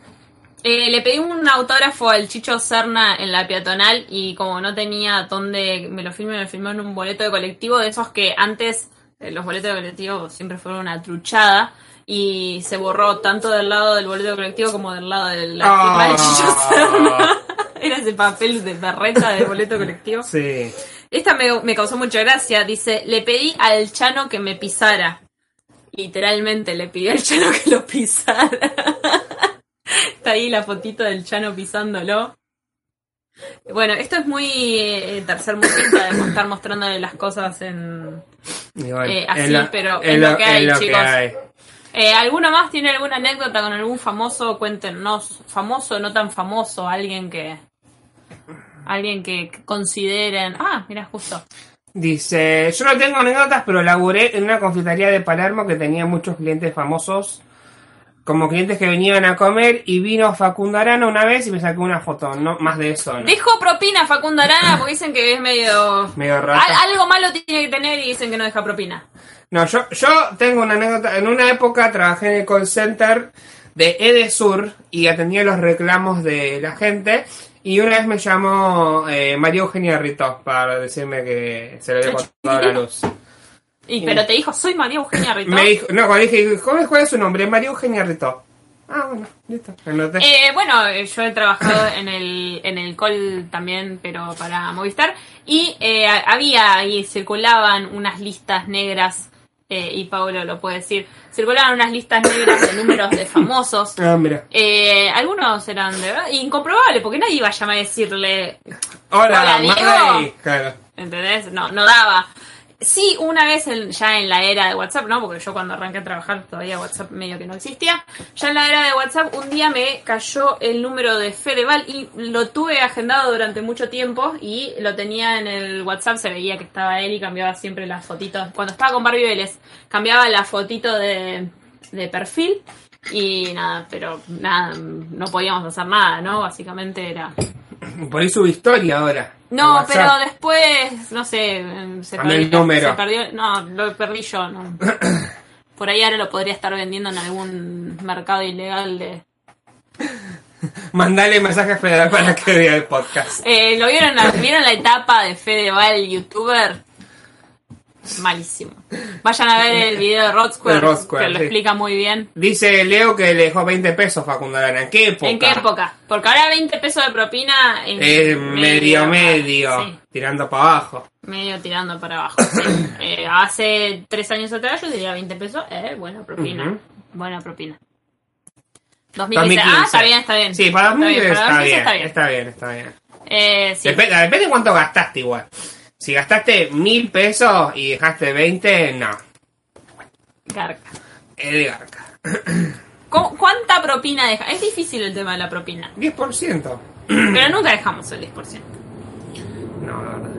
Eh, le pedí un autógrafo al Chicho Serna en la peatonal y como no tenía dónde me lo firme, me firmó en un boleto de colectivo de esos que antes eh, los boletos de colectivo siempre fueron una truchada y se borró tanto del lado del boleto de colectivo como del lado de la firma del Chicho Serna. Era ese papel de berreta del boleto colectivo. Sí. Esta me, me causó mucha gracia. Dice, le pedí al Chano que me pisara. Literalmente le pidió al Chano que lo pisara. Está ahí la fotito del Chano pisándolo. Bueno, esto es muy eh, tercer mundista de estar mostrándole las cosas en... Bueno, Eh, así, lo- pero es lo que hay, lo chicos. hay. Eh, ¿Alguno más tiene alguna anécdota con algún famoso? Cuéntenos. Famoso, no tan famoso, alguien que... Alguien que consideren... Ah, mira, justo. Dice, yo no tengo anécdotas, pero laburé en una confitería de Palermo que tenía muchos clientes famosos, como clientes que venían a comer, y vino Facundo Arana una vez y me sacó una foto, no más de eso, ¿no? Dejó propina Facundo Arana porque dicen que es medio... Medio raro. Al- algo malo tiene que tener y dicen que no deja propina. No, yo, yo tengo una anécdota. En una época trabajé en el call center de Edesur y atendía los reclamos de la gente. Y una vez me llamó eh, María Eugenia Rito para decirme que se le había cortado la luz. Y, pero te dijo, soy María Eugenia Rito. Me dijo, no, cuando dije, ¿cuál es, su nombre? María Eugenia Rito. Ah, bueno, listo. Eh, bueno, eh, yo he trabajado en el, en el call también, pero para Movistar. Y eh, había ahí, circulaban unas listas negras, eh, y Pablo lo puede decir, circulaban unas listas negras de números de famosos. Ah, mira. Eh, algunos eran de verdad incomprobables, porque nadie iba a llamar a decirle, Hola, Hola, Diego. Claro. ¿entendés? No, no daba. Sí, una vez en- ya en la era de WhatsApp, ¿no? Porque yo cuando arranqué a trabajar todavía WhatsApp medio que no existía. Ya en la era de WhatsApp un día me cayó el número de Fedeval y lo tuve agendado durante mucho tiempo y lo tenía en el WhatsApp, se veía que estaba él y cambiaba siempre las fotitos. Cuando estaba con Barbie Vélez, cambiaba la fotito de, de perfil y nada, pero nada, no podíamos hacer nada, ¿no? Básicamente era... Por ahí su historia ahora. No, pero después, no sé, em, se Cambió el perdió, número. se perdió- no, lo perdí yo, no. Por ahí ahora lo podría estar vendiendo en algún mercado ilegal de... Mandale mensaje federal para que vea el podcast. Eh, ¿Lo vieron? ¿Vieron la etapa de Fedeval, youtuber? Malísimo. Vayan a ver el video de Rod Square, De Rod Square, que lo sí. explica muy bien. Dice Leo que le dejó 20 pesos Facundo Arana. ¿En qué época? ¿En qué época? Porque ahora 20 pesos de propina es Eh, medio, medio. Sí, Tirando para abajo. medio tirando para abajo. sí. Eh, hace tres años atrás yo diría 20 pesos. Eh, buena propina. Buena propina. 2015. Ah, está bien, está bien. Sí, para 2015 Está está, bien, bien, para 2015 está bien. Está bien, Eh, sí. Dep- depende de cuánto gastaste igual. Si gastaste mil pesos y dejaste 20, no. Garca. Es de garca. ¿Cómo- ¿Cuánta propina deja? Es difícil el tema de la propina. 10%. Pero nunca dejamos el 10%. No, no, no.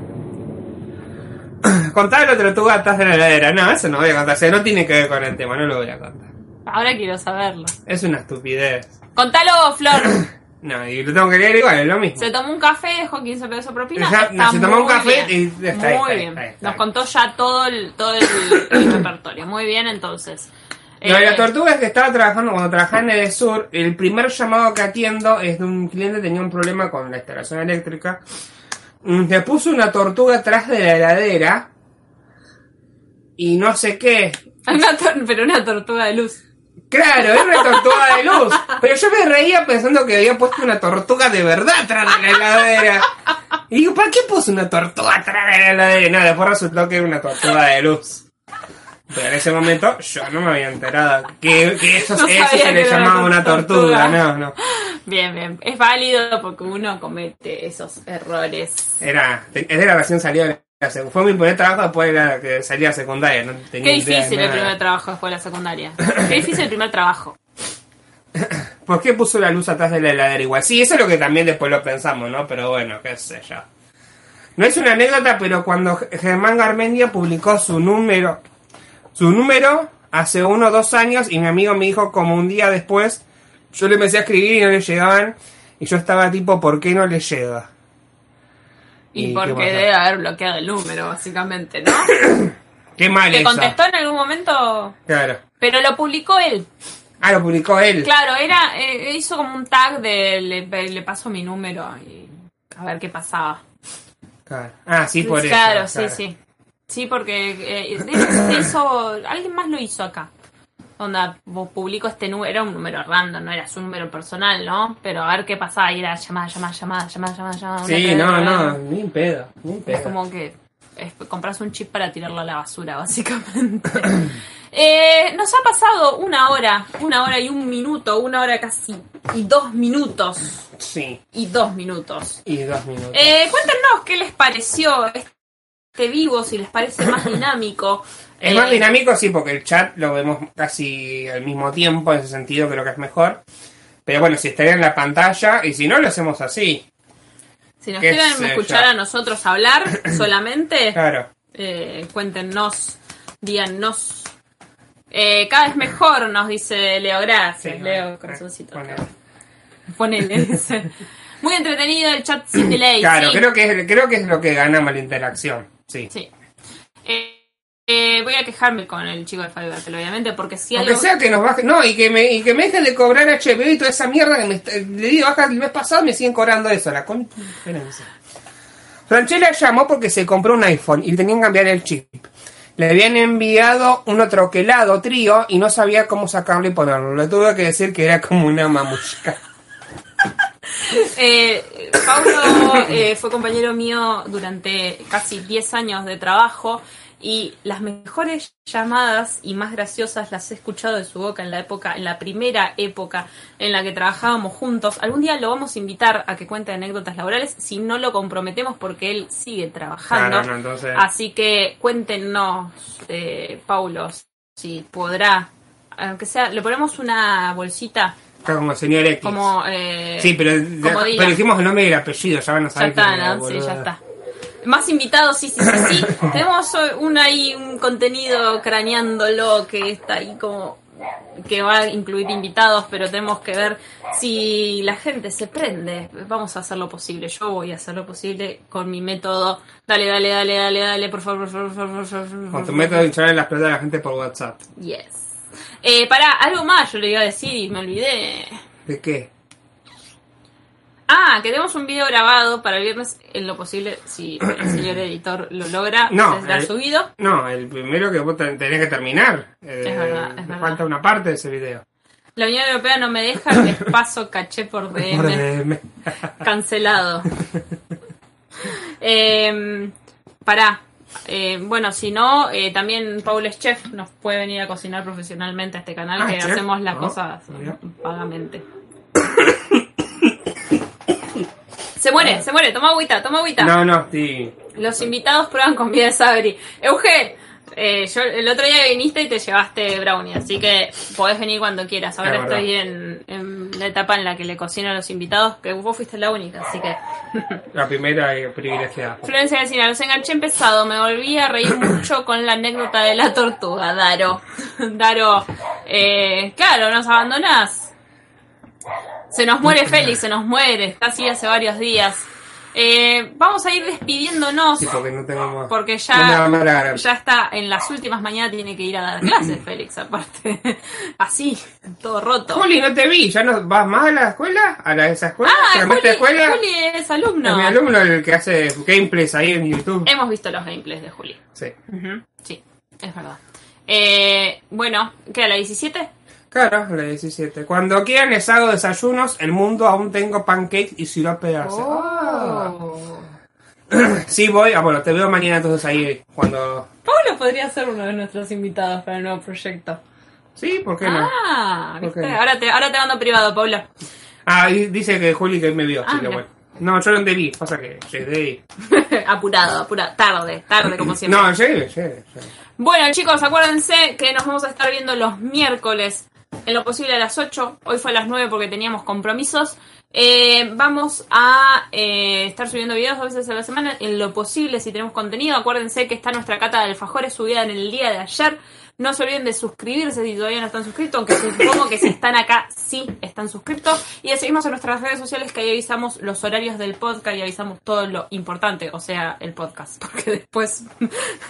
Contá lo tortuga atrás de la heladera. No, eso no voy a contar. O sea, no tiene que ver con el tema, no lo voy a contar. Ahora quiero saberlo. Es una estupidez. Contalo, Flor. No, y lo tengo que leer igual, es lo mismo. Se tomó un café, dejó 15 pesos de propina. Está se tomó un café bien. y está Muy está bien. está Nos contó ya todo el, todo el, el repertorio. Muy bien, entonces. Lo de Eh, la tortuga es que estaba trabajando, cuando trabajaba en el sur, el primer llamado que atiendo es de un cliente que tenía un problema con la instalación eléctrica. Mm, Le puso una tortuga atrás de la heladera y no sé qué. una pero una tortuga de luz. Claro, era una tortuga de luz. Pero yo me reía pensando que había puesto una tortuga de verdad atrás de la heladera. Y digo, ¿para qué puso una tortuga atrás de la heladera? Y nada, después resultó que era una tortuga de luz. Pero en ese momento yo no me había enterado que, que eso, No eso se le llamaba una tortuga. tortuga. No, no. Bien, bien. Es válido porque uno comete esos errores. Era, era recién salida de Fue mi primer trabajo después de que salía secundaria. No tenía Qué difícil el primer trabajo después de la secundaria. Qué difícil el primer trabajo. ¿Por qué puso la luz atrás de la heladera igual? Sí, eso es lo que también después lo pensamos, ¿no? Pero bueno, qué sé yo. No es una anécdota, pero cuando Germán Garmendia publicó su número, su número hace uno o dos años, y mi amigo me dijo como un día después, yo le empecé a escribir y no le llegaban, y yo estaba tipo, ¿por qué no le llega? Y, ¿Y qué porque debe haber bloqueado el número, básicamente, ¿no? Qué mal ¿Te eso. contestó en algún momento? Claro. Pero lo publicó él. Ah, lo publicó él. Claro, era eh, hizo como un tag de le, le paso mi número y a ver qué pasaba. Claro. Ah, sí, por eso. claro, sí, sí. Sí, porque eh, se hizo, alguien más lo hizo acá. Onda, vos publico este número, era un número random, no era su número personal, ¿no? Pero a ver qué pasaba, y era llamada, llamada, llamada, llamada, llamada, llamada. una Sí, no, no, ni un pedo, ni un pedo. Es como que es- compras un chip para tirarlo a la basura, básicamente. Eh, nos ha pasado una hora, una hora y un minuto, una hora casi, y dos minutos, Sí, y dos minutos. y dos minutos. Eh, cuéntenos qué les pareció este vivo, si les parece más dinámico. Es Eh, más dinámico, sí, porque el chat lo vemos casi al mismo tiempo, en ese sentido creo que es mejor. Pero bueno, si estaría en la pantalla, y si no, lo hacemos así. Si nos quieren sé escuchar a nosotros hablar solamente, Claro. eh, cuéntenos, díganos. Eh, cada vez mejor, nos dice Leo. Gracias, Sí, Leo, bueno, corazoncito. Ponele, dice. Muy entretenido el chat sin delay. Claro, sí. creo, que es, creo que es lo que ganamos la interacción. Sí. Sí. Eh, eh, voy a quejarme con el chico de Fiverr, obviamente, porque si Aunque algo... sea que nos baje. No, y que me, y que me dejen de cobrar HBO y toda esa mierda que me, está- le di baja el mes pasado me siguen cobrando eso. La con... Franchella llamó porque se compró un iPhone y tenían que cambiar el chip. Le habían enviado uno troquelado trío y no sabía cómo sacarlo y ponerlo. Le tuve que decir que era como una mamushka. Eh, Pablo eh, fue compañero mío durante casi 10 años de trabajo y las mejores llamadas y más graciosas las he escuchado de su boca en la época, en la primera época en la que trabajábamos juntos. Algún día lo vamos a invitar a que cuente anécdotas laborales si no lo comprometemos porque él sigue trabajando. Claro, no, entonces- Así que cuéntenos, eh, Paulo, si podrá, aunque sea, le ponemos una bolsita Está como señor X. como... eh, sí, pero, diga. pero dijimos el nombre y el apellido, ya van a Ya saber está, quién era, ¿no? Sí, ya está. Más invitados, sí, sí, sí, sí. Tenemos un ahí un contenido craneándolo que está ahí como que va a incluir invitados, pero tenemos que ver si la gente se prende. Vamos a hacer lo posible. Yo voy a hacer lo posible con mi método. Dale, dale, dale, dale, dale, por favor, por favor, por favor, Con tu método de hinchar las pelotas a la gente por WhatsApp. Yes. Eh, para algo más yo le iba a decir y me olvidé. ¿De qué? Ah, que tenemos un video grabado para el viernes en lo posible, si el señor editor lo logra, No, el- subido. No, el primero que vos te- tenés que terminar. Eh, Es verdad, es me verdad. falta una parte de ese video. La Unión Europea no me deja, les paso caché por DM. Por DM. Cancelado. eh, pará. Eh, bueno, si no, eh, también Paul es chef, nos puede venir a cocinar profesionalmente a este canal, Ah, que chef. hacemos las Ah, cosas mira. vagamente. Se muere, se muere, toma agüita, toma agüita. No, no, sí. Los invitados prueban comida de Sabri. Euge, eh, yo el otro día viniste y te llevaste brownie, así que podés venir cuando quieras. Ahora Es estoy en, en la etapa en la que le cocino a los invitados, que vos fuiste la única, así que... La primera eh, privilegiada. Florencia Vecina, los enganché empezado, me volví a reír mucho con la anécdota de la tortuga, Daro. Daro, eh, claro, nos abandonás. Se nos muere Félix, se nos muere, está así hace varios días. Eh, vamos a ir despidiéndonos. Sí, porque no tengo más. Porque No ya, a amargar. ya está en las últimas mañanas tiene que ir a dar clases, Félix, aparte. Así, todo roto. Juli, no te vi. ¿Ya no vas más a la escuela? ¿A la, esa escuela? Ah, ¿Te metiste a Juli, escuela? Juli es Es alumno. mi alumno el que hace gameplays ahí en YouTube. Hemos visto los gameplays de Juli. Sí. Sí, es verdad. Eh, bueno, ¿qué a la 17? Claro, la 17. Cuando quieran les hago desayunos. El mundo aún tengo pancakes y sirope de arce. Oh. Ah. Sí, voy. Ah, bueno, te veo mañana entonces ahí cuando... Pablo podría ser uno de nuestros invitados para el nuevo proyecto. Sí, ¿por qué no? Ah, ¿Por qué. Ahora, te, ahora te mando privado, Pablo. Ah, y dice que Juli que me vio, Ah, así que mira. bueno. No, yo no te vi, pasa que llegué apurado, apurado. Tarde, tarde como siempre. No, llegué, llegué. llegué. Bueno, chicos, acuérdense que nos vamos a estar viendo los miércoles, en lo posible a las 8. Hoy fue a las 9 porque teníamos compromisos. Eh, vamos a eh, estar subiendo videos a veces a la semana, en lo posible si tenemos contenido. Acuérdense que está nuestra cata de alfajores subida en el día de ayer. No se olviden de suscribirse si todavía no están suscritos, aunque supongo que si están acá sí están suscritos. Y de seguirnos en nuestras redes sociales que ahí avisamos los horarios del podcast y avisamos todo lo importante, o sea, el podcast, porque después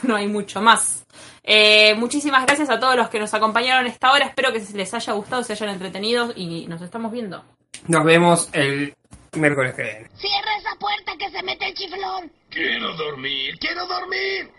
no hay mucho más. Eh, muchísimas gracias a todos los que nos acompañaron esta hora. Espero que les haya gustado, se hayan entretenido y nos estamos viendo. Nos vemos el miércoles que viene. Cierra esa puerta que se mete el chiflón. Quiero dormir, quiero dormir.